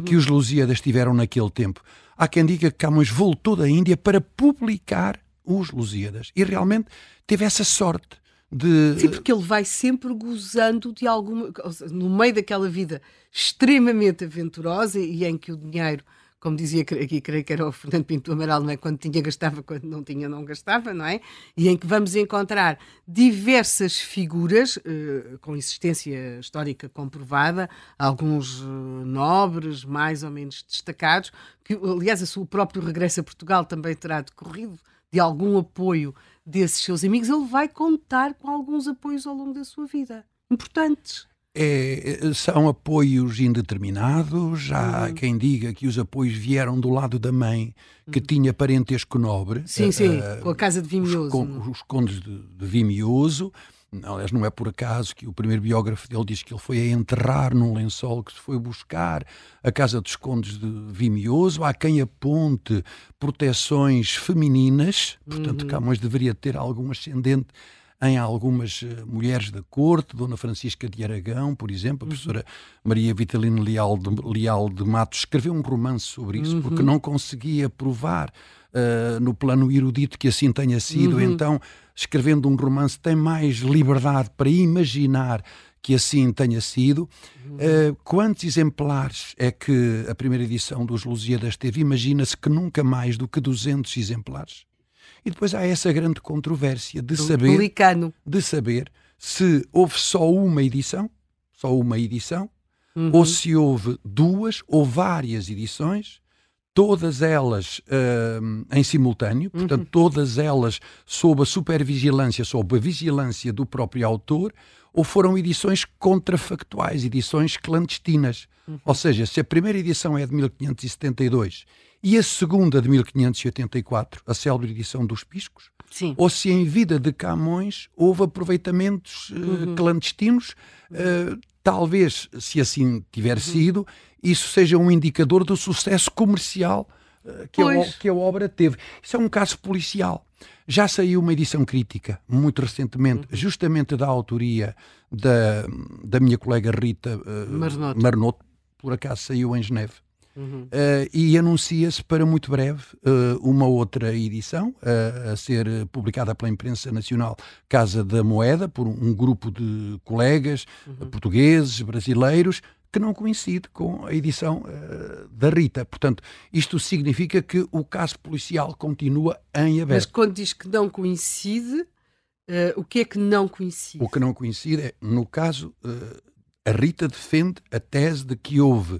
que os Lusíadas tiveram naquele tempo. Há quem diga que Camões voltou da Índia para publicar os Lusíadas e realmente teve essa sorte de. Sim, porque ele vai sempre gozando de alguma. No meio daquela vida extremamente aventurosa e em que o dinheiro, como dizia aqui, creio que era o Fernando Pinto Amaral, não é? Quando tinha, gastava, quando não tinha, não gastava, não é? E em que vamos encontrar diversas figuras eh, com existência histórica comprovada, alguns eh, nobres, mais ou menos destacados, que, aliás, seu próprio regresso a Portugal também terá decorrido de algum apoio desses seus amigos, ele vai contar com alguns apoios ao longo da sua vida. Importantes. É, são apoios indeterminados. Já há quem diga que os apoios vieram do lado da mãe, que tinha parentesco nobre. Sim, sim, eh, com a casa de Vimioso. Os, con- os condes de, de Vimioso. Aliás, não é por acaso que o primeiro biógrafo dele diz que ele foi a enterrar num lençol que se foi buscar a casa dos condes de Vimioso. Há quem aponte proteções femininas, portanto, Camões deveria ter algum ascendente em algumas eh, mulheres da corte, Dona Francisca de Aragão, por exemplo, a professora Maria Vitalina Leal de, Leal de Matos escreveu um romance sobre isso, porque não conseguia provar eh, no plano erudito que assim tenha sido, então, escrevendo um romance, tem mais liberdade para imaginar que assim tenha sido. Eh, quantos exemplares é que a primeira edição dos Lusíadas teve? Imagina-se que nunca mais do que 200 exemplares. E depois há essa grande controvérsia de saber, de saber se houve só uma edição, só uma edição, Uhum. ou se houve duas ou várias edições, todas elas hum, em simultâneo, portanto, todas elas sob a supervigilância, sob a vigilância do próprio autor, ou foram edições contrafactuais, edições clandestinas. Ou seja, se a primeira edição é de 1572 e a segunda de 1584, a célebre edição dos Piscos, Sim. ou se em vida de Camões houve aproveitamentos eh, clandestinos, eh, talvez, se assim tiver sido, isso seja um indicador do sucesso comercial eh, que, a, que a obra teve. Isso é um caso policial. Já saiu uma edição crítica, muito recentemente, justamente da autoria da, da minha colega Rita Marnoto. Marnoto, por acaso saiu em Geneve. Uh, e anuncia-se para muito breve uh, uma outra edição uh, a ser publicada pela imprensa nacional Casa da Moeda por um grupo de colegas uh, portugueses, brasileiros que não coincide com a edição uh, da Rita. Portanto, isto significa que o caso policial continua em Mas aberto. quando diz que não coincide, eh, o que é que não coincide? O que não coincide é, no caso, uh, A Rita defende a tese de que houve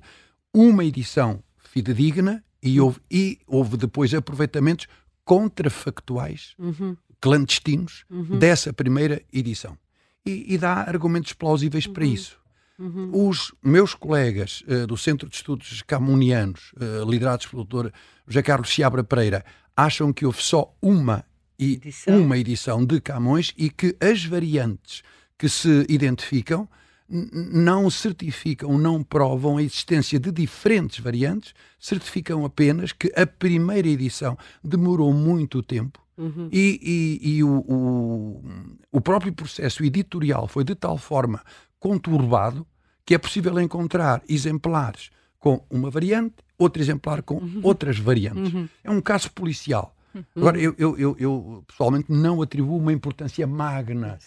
uma edição fidedigna e houve, e houve depois aproveitamentos contrafactuais, uhum. clandestinos, uhum. dessa primeira edição. E, e, dá argumentos plausíveis uhum. para isso. Uhum. Os meus colegas uh, do Centro de Estudos Camunianos, uh, liderados pelo Dr. José Carlos Seabra Pereira, acham que houve só uma, e, edição. uma edição de Camões e que as variantes que se identificam não certificam, não provam a existência de diferentes variantes, certificam apenas que a primeira edição demorou muito tempo uhum. e, e, e o, o, o, próprio processo editorial foi de tal forma conturbado que é possível encontrar exemplares com uma variante, outro exemplar com uhum. outras variantes. Uhum. É um caso policial. Uhum. Agora, eu, eu, eu, eu, pessoalmente não atribuo uma importância magna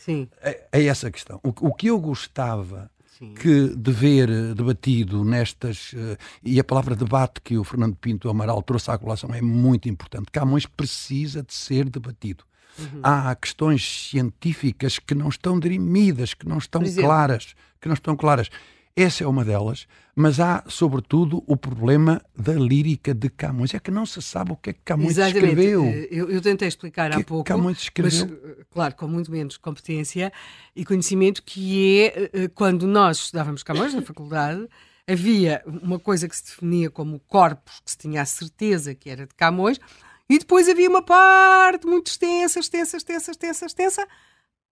a, a, essa questão. O, o, que eu gostava que de ver eh, debatido nestas. Uh, e a palavra debate que o Fernando Pinto Amaral trouxe à colação é muito importante. Camões precisa de ser debatido. Uhum. Há questões científicas que não estão dirimidas, que não estão claras, que não estão claras. Essa é uma delas, mas há, sobretudo, o problema da lírica de Camões. É que não se sabe o que é que Camões Exatamente. escreveu. Eh, eu, eu tentei explicar que há pouco, Camões escreveu? mas, eh, claro, com muito menos competência e conhecimento, que é eh, quando nós estudávamos Camões na faculdade, havia uma coisa que se definia como corpus, que se tinha a certeza que era de Camões, e depois havia uma parte muito extensa, extensa, extensa, extensa, extensa,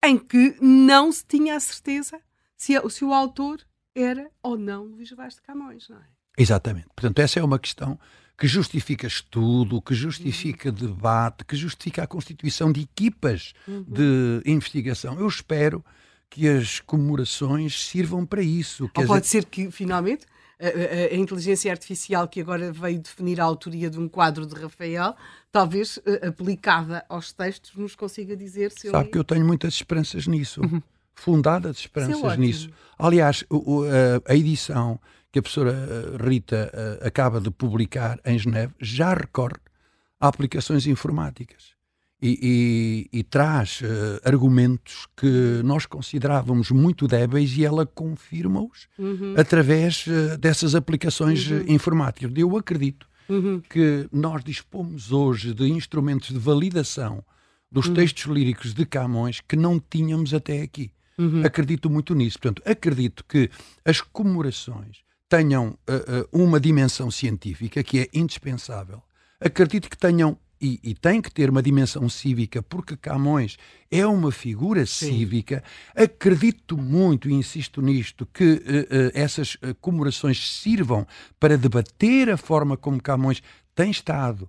em que não se tinha a certeza se, se o autor era ou não Luís Vaz de Camões, não é? Exatamente. Portanto, essa é uma questão que justifica estudo, que justifica uhum. debate, que justifica a constituição de equipas uhum. de investigação. Eu espero que as comemorações sirvam para isso. Ou pode ser que, finalmente, a, a, a, inteligência artificial que agora veio definir a autoria de um quadro de Rafael, talvez uh, aplicada aos textos, nos consiga dizer se Sabe que eu tenho muitas esperanças nisso. Uhum fundadas esperanças é nisso. Aliás, o, o, a, edição que a professora eh, Rita eh, acaba de publicar em Geneve já recorre a aplicações informáticas e, e, e traz uh, argumentos que nós considerávamos muito débeis e ela confirma-os uhum. através uh, dessas aplicações uhum. informáticas. Eu acredito uhum. que nós dispomos hoje de instrumentos de validação dos uhum. textos líricos de Camões que não tínhamos até aqui. Uhum. Acredito muito nisso. Portanto, acredito que as comemorações tenham uh, uh, uma dimensão científica que é indispensável. Acredito que tenham e, e tem que ter uma dimensão cívica, porque Camões é uma figura Sim. cívica. Acredito muito, e insisto nisto, que uh, uh, essas uh, comemorações sirvam para debater a forma como Camões tem estado,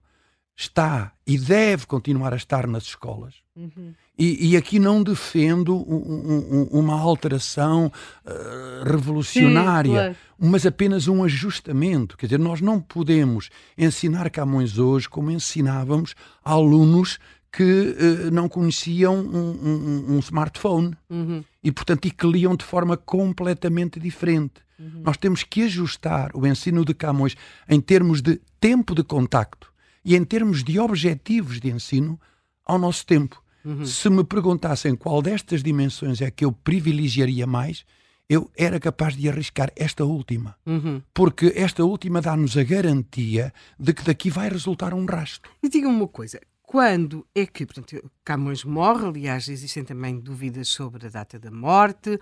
está e deve continuar a estar nas escolas. Uhum. E, e, aqui não defendo um, um, uma alteração uh, revolucionária, Sim, claro. mas apenas um ajustamento. Quer dizer, nós não podemos ensinar Camões hoje como ensinávamos a alunos que uh, não conheciam um, um smartphone uhum. e, portanto, e que liam de forma completamente diferente. Uhum. Nós temos que ajustar o ensino de Camões em termos de tempo de contacto e em termos de objetivos de ensino ao nosso tempo. Uhum. Se me perguntassem qual destas dimensões é que eu privilegiaria mais, eu era capaz de arriscar esta última. Uhum. Porque esta última dá-nos a garantia de que daqui vai resultar um rastro. E diga-me uma coisa. Quando é que, portanto, Camões morre? Aliás, existem também dúvidas sobre a data da morte,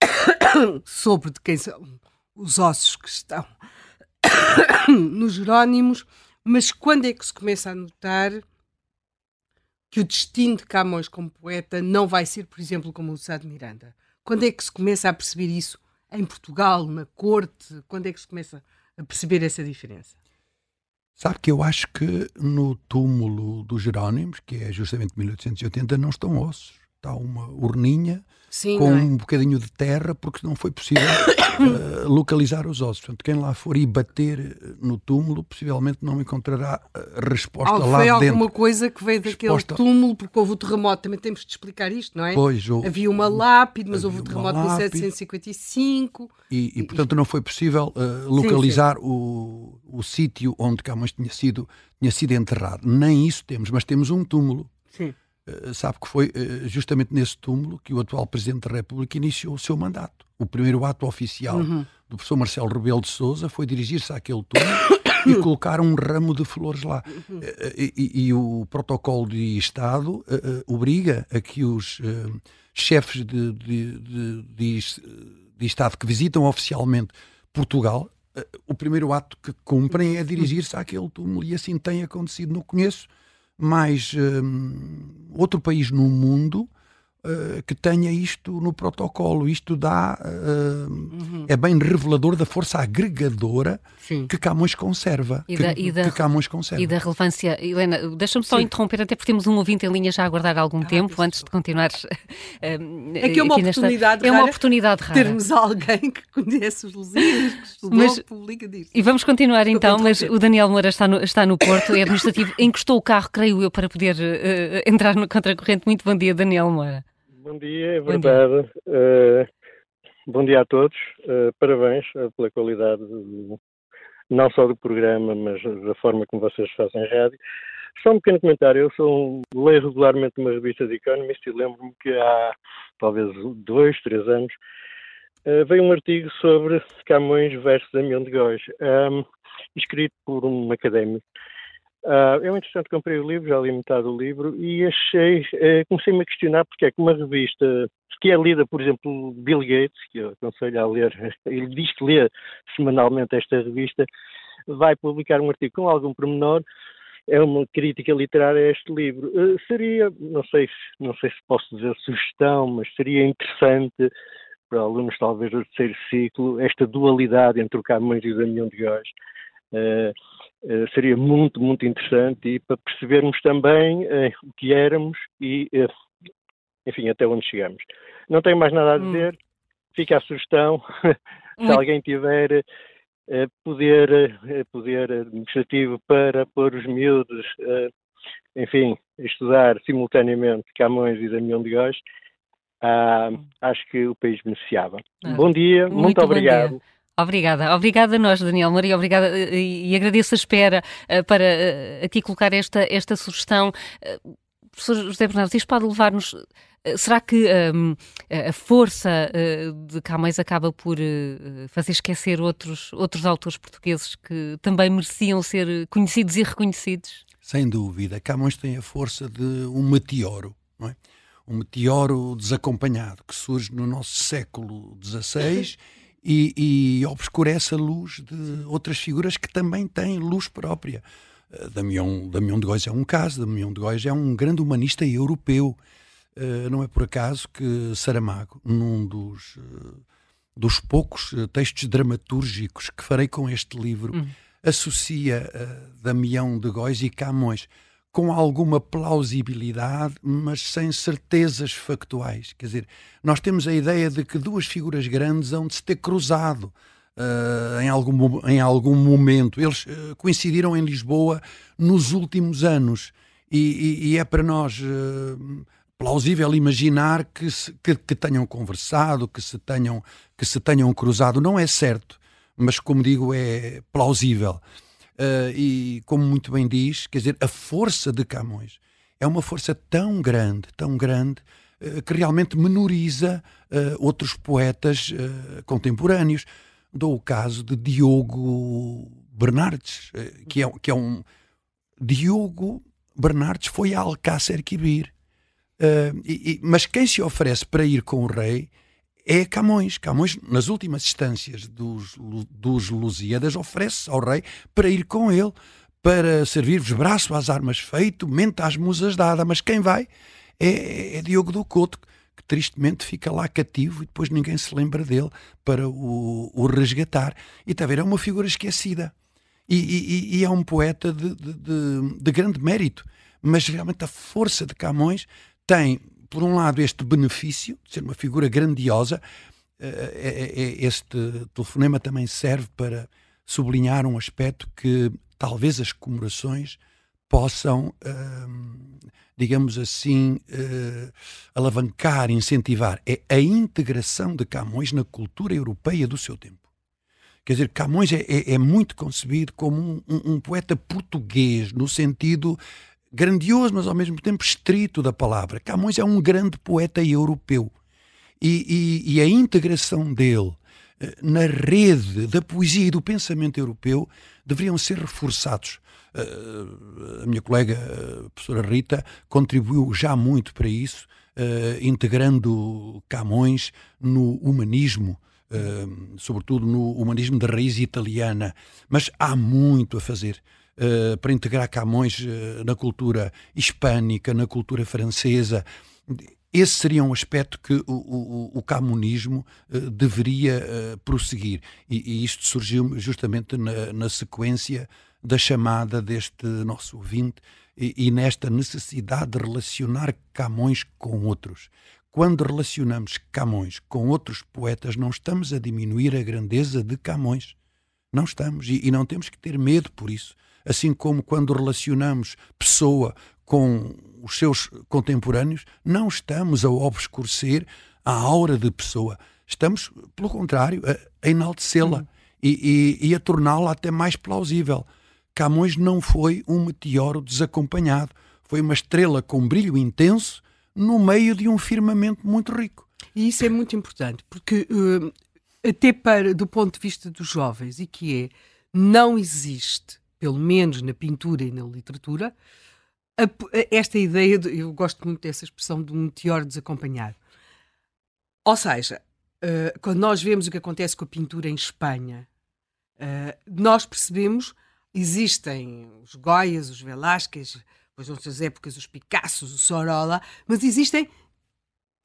sobre de quem são os ossos que estão nos Jerónimos, mas quando é que se começa a notar que o destino de Camões como poeta não vai ser, por exemplo, como o de Sá de Miranda? Quando é que se começa a perceber isso em Portugal, na corte? Quando é que se começa a perceber essa diferença? Sabe que eu acho que no túmulo dos Jerónimos, que é justamente 1880, não estão ossos. Está uma urninha Sim, com é? um bocadinho de terra, porque não foi possível uh, localizar os ossos. Portanto, quem lá for e bater eh, no túmulo, possivelmente não encontrará uh, resposta lá foi dentro. Foi alguma coisa que veio daquele resposta... túmulo, porque houve o terremoto, também temos de explicar isto, não é? Pois, Havia uma lápide, mas houve o terremoto de 1755. E, e, portanto, não foi possível uh, localizar sim, sim. o, o sítio onde Camões tinha sido, tinha sido enterrado. Nem isso temos, mas temos um túmulo. Sim sabe que foi uh, justamente nesse túmulo que o atual Presidente da República iniciou o seu mandato. O primeiro ato oficial uhum. do professor Marcelo Rebelo de Sousa foi dirigir-se àquele túmulo e colocar um ramo de flores lá. Uhum. E, e, e, o protocolo de Estado obriga a que os chefes de, de, de, de, de Estado que visitam oficialmente Portugal o primeiro ato que cumprem é dirigir-se àquele túmulo e assim tem acontecido. Não conheço mais um, outro país no mundo uh, que tenha isto no protocolo. Isto dá. Uh, uhum. É bem revelador da força agregadora Sim. que Camões conserva. E da, que, e da, que Camões conserva. E da relevância. Helena, deixa-me só Sim. interromper, até porque temos um ouvinte em linha já a aguardar algum ah, tempo, antes de continuar. Uh, é que é uma oportunidade nesta... É uma oportunidade rara. Termos alguém que conhece os Lusíadas, que estudou, mas, publica disso. E vamos continuar Estou então, mas o Daniel Moura está no, está no Porto, é administrativo, encostou o carro, creio eu, para poder uh, entrar no contracorrente. Muito bom dia, Daniel Moura. Bom dia, é verdade. Bom dia, uh, bom dia a todos. Uh, parabéns uh, pela qualidade do, não só do programa, mas da forma como vocês fazem rádio. Só um pequeno comentário. Eu sou um, leio regularmente uma revista de Economist e lembro-me que há talvez dois, três anos veio um artigo sobre Camões versus Damião de Góis, um, escrito por um académico Uh, eu, entretanto, comprei o livro, já li metade do livro e achei, uh, comecei-me a questionar porque é que uma revista que é lida, por exemplo, Bill Gates, que eu aconselho a ler, ele diz que lê semanalmente esta revista, vai publicar um artigo com algum pormenor, é uma crítica literária a este livro. Uh, seria, não sei, não sei se posso dizer sugestão, mas seria interessante para alunos talvez do terceiro ciclo, esta dualidade entre o Camões e o Damião de Góis. Uh, eh, seria muito, muito interessante e para percebermos também uh, o que éramos e, uh, enfim, até onde chegamos. Não tenho mais nada a hum. dizer, fica a sugestão, se alguém tiver poder, poder administrativo para pôr os miúdos, enfim, estudar simultaneamente Camões e Damião de Góis, ah, hum. acho que o país beneficiava. Ah. Bom dia, muito, muito obrigado. Dia. Obrigada, obrigada a nós, Daniel Maria, obrigada e, e agradeço a espera uh, para aqui colocar esta, esta sugestão. Professor José Bernardo, isto pode levar-nos. Será que um, a força de Camões acaba por fazer esquecer outros, outros autores portugueses que também mereciam ser conhecidos e reconhecidos? Sem dúvida. Camões tem a força de um meteoro, não é? Um meteoro desacompanhado que surge no nosso século XVI e, e obscurece a luz de outras figuras que também têm luz própria. Uh, Damião, Damião de Góis é um caso, Damião de Góis é um grande humanista europeu. Uh, não é por acaso que Saramago, num dos, uh, dos poucos textos dramatúrgicos que farei com este livro, uhum. associa Damião de Góis e Camões com alguma plausibilidade, mas sem certezas factuais. Quer dizer, nós temos a ideia de que duas figuras grandes hão de se ter cruzado uh, em, algum, em algum momento. Eles uh, coincidiram em Lisboa nos últimos anos e, e, e é para nós uh, plausível imaginar que, se, que, que, tenham conversado, que se tenham, que se tenham cruzado. Não é certo, mas como digo, é plausível. Uh, e, como muito bem diz, quer dizer, a força de Camões é uma força tão grande, tão grande, uh, que realmente menoriza uh, outros poetas contemporâneos. Dou o caso de Diogo Bernardes, que, é, que é um. Diogo Bernardes foi a Alcácer Quibir. E, e, mas quem se oferece para ir com o rei é Camões. Camões, nas últimas instâncias dos, dos Lusíadas, oferece ao rei para ir com ele, para servir-vos braço às armas feito, mente às musas dada. Mas quem vai é, é Diogo do Couto, que tristemente fica lá cativo e depois ninguém se lembra dele para o, o resgatar. E está a ver, é uma figura esquecida. E, e, e é um poeta de, de, de, de grande mérito. Mas realmente a força de Camões tem por um lado, este benefício de ser uma figura grandiosa. Eh, eh, eh, este telefonema também serve para sublinhar um aspecto que talvez as comemorações possam, ehm, digamos assim, alavancar, incentivar. É a integração de Camões na cultura europeia do seu tempo. Quer dizer, Camões é, é, é muito concebido como um, um, um, poeta português, no sentido grandioso, mas ao mesmo tempo estrito da palavra. Camões é um grande poeta europeu. E, e, e a integração dele eh, na rede da poesia e do pensamento europeu deveriam ser reforçados. Uh, a minha colega, a professora Rita, contribuiu já muito para isso, integrando Camões no humanismo, sobretudo no humanismo da raiz italiana. Mas há muito a fazer. Uh, para integrar Camões uh, na cultura hispânica, na cultura francesa. Esse seria um aspecto que o, o, o camonismo uh, deveria prosseguir. E, e, isto surgiu justamente na, na, sequência da chamada deste nosso ouvinte e, e nesta necessidade de relacionar Camões com outros. Quando relacionamos Camões com outros poetas, não estamos a diminuir a grandeza de Camões. Não estamos, e, e não temos que ter medo por isso assim como quando relacionamos pessoa com os seus contemporâneos, não estamos a obscurecer a aura de pessoa. Estamos, pelo contrário, a, a enaltecê-la e, e, e, a torná-la até mais plausível. Camões não foi um meteoro desacompanhado, foi uma estrela com brilho intenso no meio de um firmamento muito rico. E isso é muito importante, porque uh, até para do ponto de vista dos jovens, e que é, não existe pelo menos na pintura e na literatura, a, esta ideia, de, eu gosto muito dessa expressão de um meteoro desacompanhado. Ou seja, uh, quando nós vemos o que acontece com a pintura em Espanha, uh, nós percebemos existem os Goias, os Velázquez, depois outras épocas os Picassos, o Sorolla, mas existem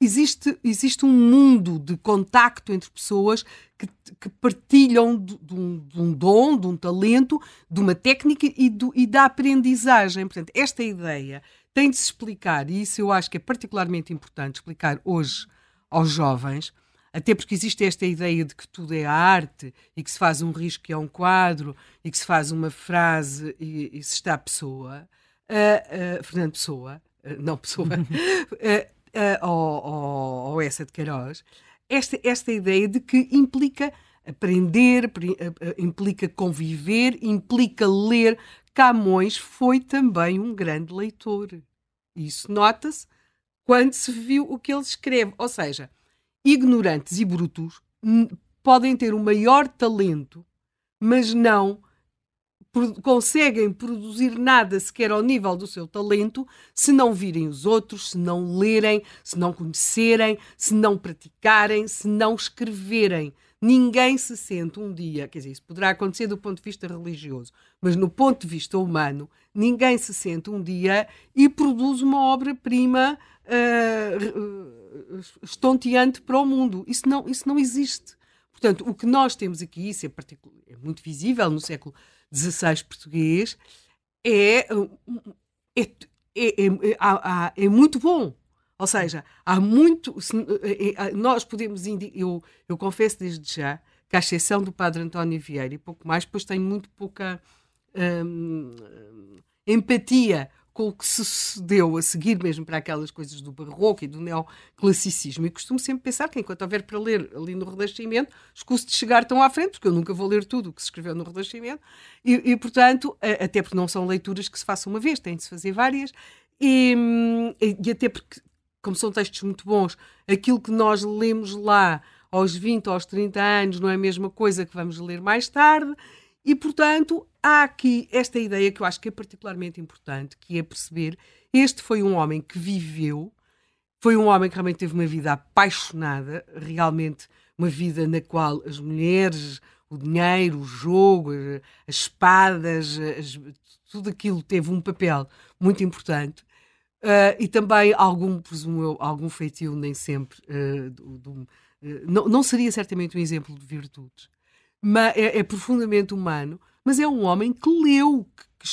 existe, existe um mundo de contacto entre pessoas que, que partilham de, de, um, de, um, dom, de um talento, de uma técnica e, do, e da aprendizagem. Portanto, esta ideia tem de se explicar, e isso eu acho que é particularmente importante explicar hoje aos jovens, até porque existe esta ideia de que tudo é arte e que se faz um risco que é um quadro e que se faz uma frase e, e se está a pessoa, uh, uh, Fernando Pessoa, uh, não Pessoa, uh, essa de Queiroz, esta, esta ideia de que implica aprender, implica conviver, implica ler. Camões foi também um grande leitor. Isso nota-se quando se viu o que ele escreve. Ou seja, ignorantes e brutos podem ter o maior talento, mas não conseguem produzir nada sequer ao nível do seu talento se não virem os outros, se não lerem, se não conhecerem, se não praticarem, se não escreverem. Ninguém se sente um dia, quer dizer, isso poderá acontecer do ponto de vista religioso, mas no ponto de vista humano, ninguém se sente um dia e produz uma obra-prima uh, estonteante para o mundo. Isso não, isso não existe. Portanto, o que nós temos aqui, isso é, é muito visível no século 16 português, é, é, é, é, é muito bom. Ou seja, há muito. Nós podemos. Eu, eu confesso desde já que, à exceção do Padre António Vieira e pouco mais, depois tenho muito pouca hum, empatia com o que sucedeu a seguir mesmo para aquelas coisas do barroco e do neoclassicismo. E costumo sempre pensar que enquanto houver para ler ali no Renascimento, escuso de chegar tão à frente, porque eu nunca vou ler tudo o que se escreveu no Renascimento, e, e portanto, até porque não são leituras que se façam uma vez, têm de se fazer várias, e, e até porque, como são textos muito bons, aquilo que nós lemos lá aos 20 ou aos 30 anos não é a mesma coisa que vamos ler mais tarde, e, portanto, há aqui esta ideia que eu acho que é particularmente importante, que é perceber este foi um homem que viveu, foi um homem que realmente teve uma vida apaixonada, realmente uma vida na qual as mulheres, o dinheiro, o jogo, as espadas, as, tudo aquilo teve um papel muito importante. Uh, e também algum, presumo eu, algum feitio, nem sempre, uh, do, do, uh, não, não seria certamente um exemplo de virtudes, é, é, profundamente humano, mas é um homem que leu, que,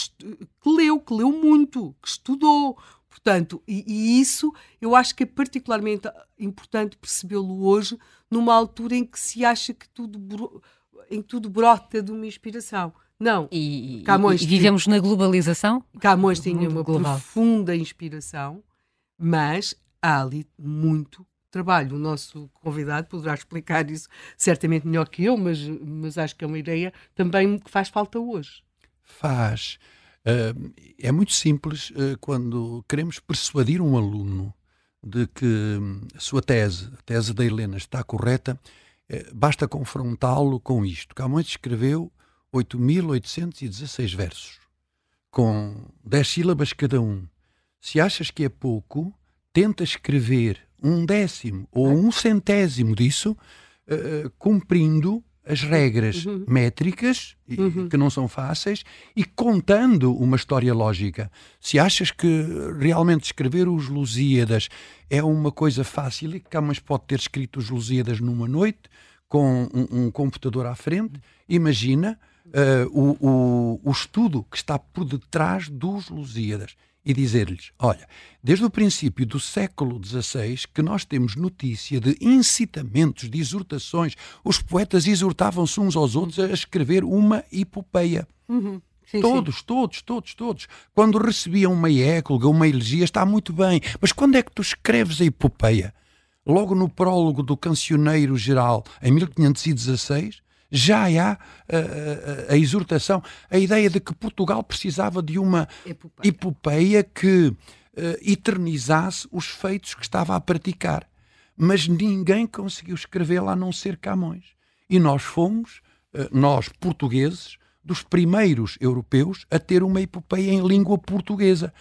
que, leu, que leu muito, que estudou. Portanto, e, e isso eu acho que é particularmente importante percebê-lo hoje, numa altura em que se acha que tudo, em que tudo brota de uma inspiração. Não. E, Camões e vivemos tinha, na globalização? Camões tinha uma global. profunda inspiração, mas há ali muito trabalho. O nosso convidado poderá explicar isso certamente melhor que eu, mas, mas acho que é uma ideia também que faz falta hoje. Faz. É muito simples uh, quando queremos persuadir um aluno de que hum, a sua tese, a tese da Helena, está correta, uh, basta confrontá-lo com isto. Camões escreveu 8.816 versos, com 10 sílabas cada um. Se achas que é pouco, tenta escrever um décimo ou um centésimo disso, cumprindo as regras uhum. métricas, uhum. que não são fáceis, e contando uma história lógica. Se achas que realmente escrever os Lusíadas é uma coisa fácil e que Camões pode ter escrito os Lusíadas numa noite, com um, um computador à frente, imagina uh, o, o, o estudo que está por detrás dos Lusíadas e dizer-lhes: olha, desde o princípio do século XVI que nós temos notícia de incitamentos, de exortações. Os poetas exortavam-se uns aos outros a escrever uma epopeia. Uhum. Sim, todos, sim. todos, todos, todos. Quando recebiam uma écloga, uma elegia, está muito bem. Mas quando é que tu escreves a epopeia? Logo no prólogo do Cancioneiro Geral, em 1516, já há a, a, a, exortação, a ideia de que Portugal precisava de uma epopeia, epopeia que uh, eternizasse os feitos que estava a praticar. Mas ninguém conseguiu escrevê-la a não ser Camões. E nós fomos, uh, nós portugueses, dos primeiros europeus a ter uma epopeia em língua portuguesa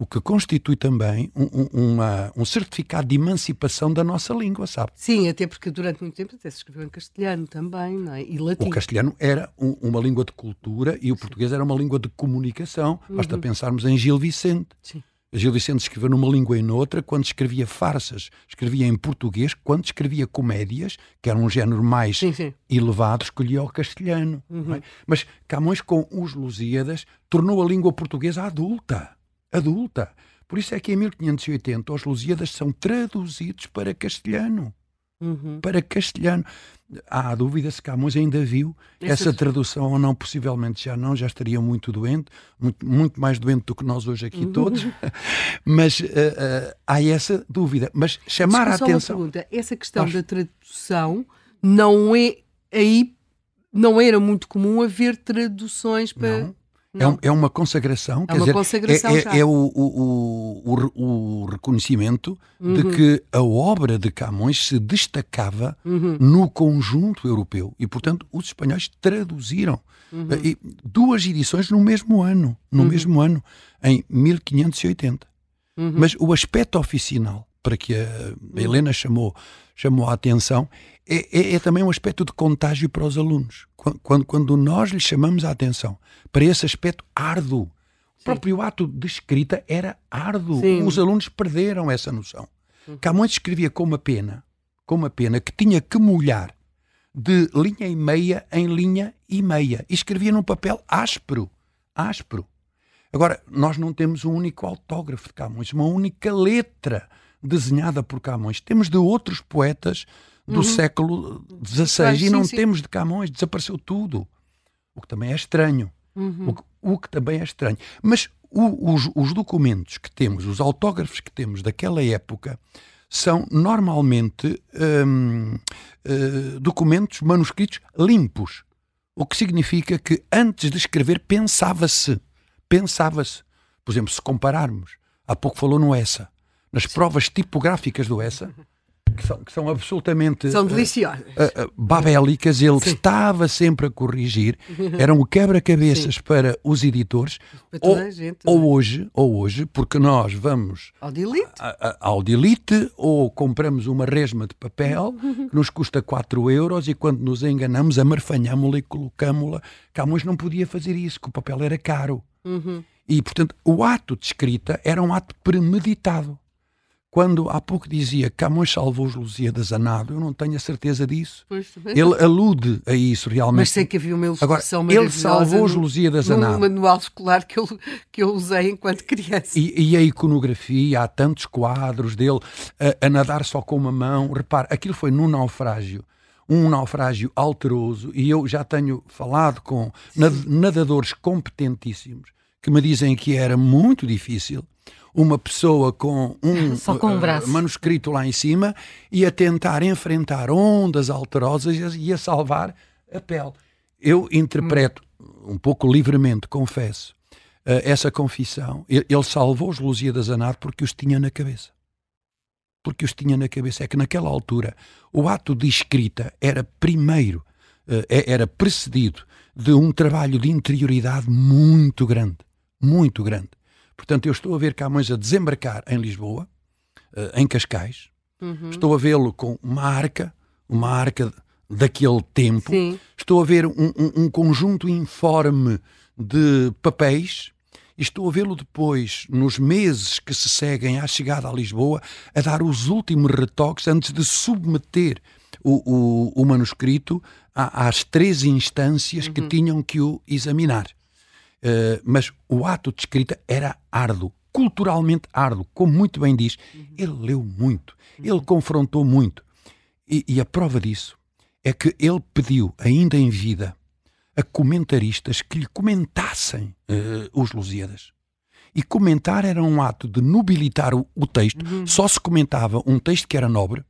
o que constitui também um, um, uma, um, certificado de emancipação da nossa língua, sabe? Sim, até porque durante muito tempo até se escreveu em castelhano também, não é? E latim. O castelhano era um, uma língua de cultura e o Sim. português era uma língua de comunicação. Uhum. Basta pensarmos em Gil Vicente. Sim. Gil Vicente escreveu numa língua e noutra, quando escrevia farsas, escrevia em português, quando escrevia comédias, que era um género mais sim, sim. elevado, escolhia o castelhano. É? Uhum. É? Mas Camões, com os Lusíadas, tornou a língua portuguesa adulta adulta. Por isso é que em 1580 os Lusíadas são traduzidos para castelhano. Uhum. Para castelhano. Há dúvida se Camões ainda viu essa, essa tradução ou não, possivelmente já não, já estaria muito doente, muito, muito mais doente do que nós hoje aqui uhum. todos. Mas uh, uh, há essa dúvida. Mas chamar a atenção. Uma pergunta. Essa questão da tradução não é aí não era muito comum haver traduções para. Não. É, é, uma consagração, é uma dizer, consagração é, é, é o, o, o, o, reconhecimento uhum. de que a obra de Camões se destacava uhum. no conjunto europeu e, portanto, os espanhóis traduziram uhum. e, duas edições no mesmo ano, no uhum. mesmo ano, em 1580. Uhum. Mas o aspecto oficial para que a uhum. Helena chamou, chamou a atenção é, é, é, também um aspecto de contágio para os alunos. Quando, quando nós lhes chamamos a atenção para esse aspecto árduo, o próprio ato de escrita era árduo. Sim. Os alunos perderam essa noção. Uhum. Camões escrevia com uma pena, com uma pena que tinha que molhar de linha e meia em linha e meia. E escrevia num papel áspero, áspero. Agora, nós não temos um único autógrafo de Camões, uma única letra desenhada por Camões. Temos de outros poetas do uhum. século XVI e não sim. temos de Camões, desapareceu tudo. O que também é estranho. Uhum. O, que, o, que, também é estranho. Mas o, os, os, documentos que temos, os autógrafos que temos daquela época, são normalmente hum, uh, documentos manuscritos limpos. O que significa que antes de escrever pensava-se. Pensava-se. Por exemplo, se compararmos, há pouco falou no ESA, nas provas tipográficas do ESA, que são, que são absolutamente são deliciosas. Uh, uh, babélicas, ele Sim. estava sempre a corrigir, eram o quebra-cabeças para os editores, para ou, gente, ou é? hoje, ou hoje, porque nós vamos ao delete. A, a, ao delete ou compramos uma resma de papel que nos custa 4 euros e quando nos enganamos amarfanhámo-la e colocámo-la. Camões não podia fazer isso, que o papel era caro. Uhum. E, portanto, o ato de escrita era um ato premeditado. Quando há pouco dizia que Camões salvou os Lusíadas a nado, eu não tenho a certeza disso. Pois, ele alude a isso realmente. Mas sei que havia uma ilustração Agora, ele salvou os Lusíadas a nado. No manual escolar que eu, que eu usei enquanto criança. E, e a iconografia, há tantos quadros dele a, a nadar só com uma mão. Repare, aquilo foi num naufrágio um naufrágio alteroso, e eu já tenho falado com nadadores competentíssimos que me dizem que era muito difícil uma pessoa com um, com um uh, manuscrito lá em cima e a tentar enfrentar ondas alterosas e a salvar a pele. Eu interpreto, um pouco livremente, confesso, essa confissão. Ele salvou os Lusíadas Anar porque os tinha na cabeça. Porque os tinha na cabeça. É que naquela altura o ato de escrita era primeiro, é, era precedido de um trabalho de interioridade muito grande. Muito grande. Portanto, eu estou a ver Camões a desembarcar em Lisboa, em Cascais. Uhum. Estou a vê-lo com uma arca, uma arca daquele tempo. Sim. Estou a ver um, um, um conjunto informe de papéis estou a vê-lo depois, nos meses que se seguem à chegada a Lisboa, a dar os últimos retoques antes de submeter o, o, o manuscrito às três instâncias uhum. que tinham que o examinar. Uh, mas o ato de escrita era árduo, culturalmente árduo, como muito bem diz. Uhum. Ele leu muito, uhum. ele confrontou muito. E, e a prova disso é que ele pediu, ainda em vida, a comentaristas que lhe comentassem uh, os Lusíadas. E comentar era um ato de nobilitar o, o texto. Uhum. Só se comentava um texto que era nobre,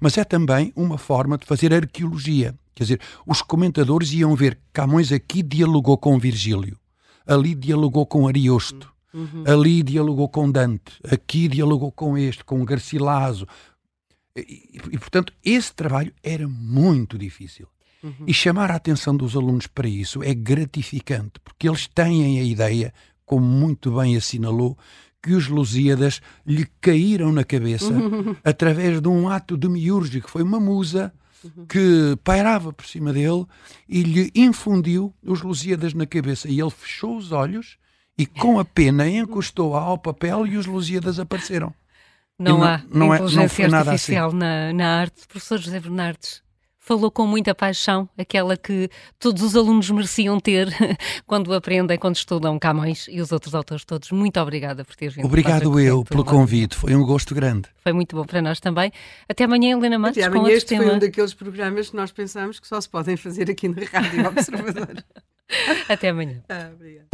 mas é também uma forma de fazer arqueologia. Quer dizer, os comentadores iam ver Camões aqui dialogou com Virgílio, ali dialogou com Ariosto, uhum. ali dialogou com Dante, aqui dialogou com este, com Garcilaso. E, e, portanto, esse trabalho era muito difícil. Uhum. E chamar a atenção dos alunos para isso é gratificante, porque eles têm a ideia, como muito bem assinalou, que os Lusíadas lhe caíram na cabeça uhum. através de um ato demiúrgico. Foi uma musa uhum. que pairava por cima dele e lhe infundiu os Lusíadas na cabeça. E ele fechou os olhos e, com a pena, encostou ao papel e os Lusíadas apareceram. Não, não há não inteligência é, não artificial assim. na, na arte. Professor José Bernardes, falou com muita paixão, aquela que todos os alunos mereciam ter quando aprendem, quando estudam Camões e os outros autores todos. Muito obrigada por ter vindo. Obrigado eu pelo convite, foi um gosto grande. Foi muito bom para nós também. Até amanhã, Helena Matos. Até amanhã este tema... foi um daqueles programas que nós pensamos que só se podem fazer aqui na Rádio Observador. Até amanhã. Ah, obrigada.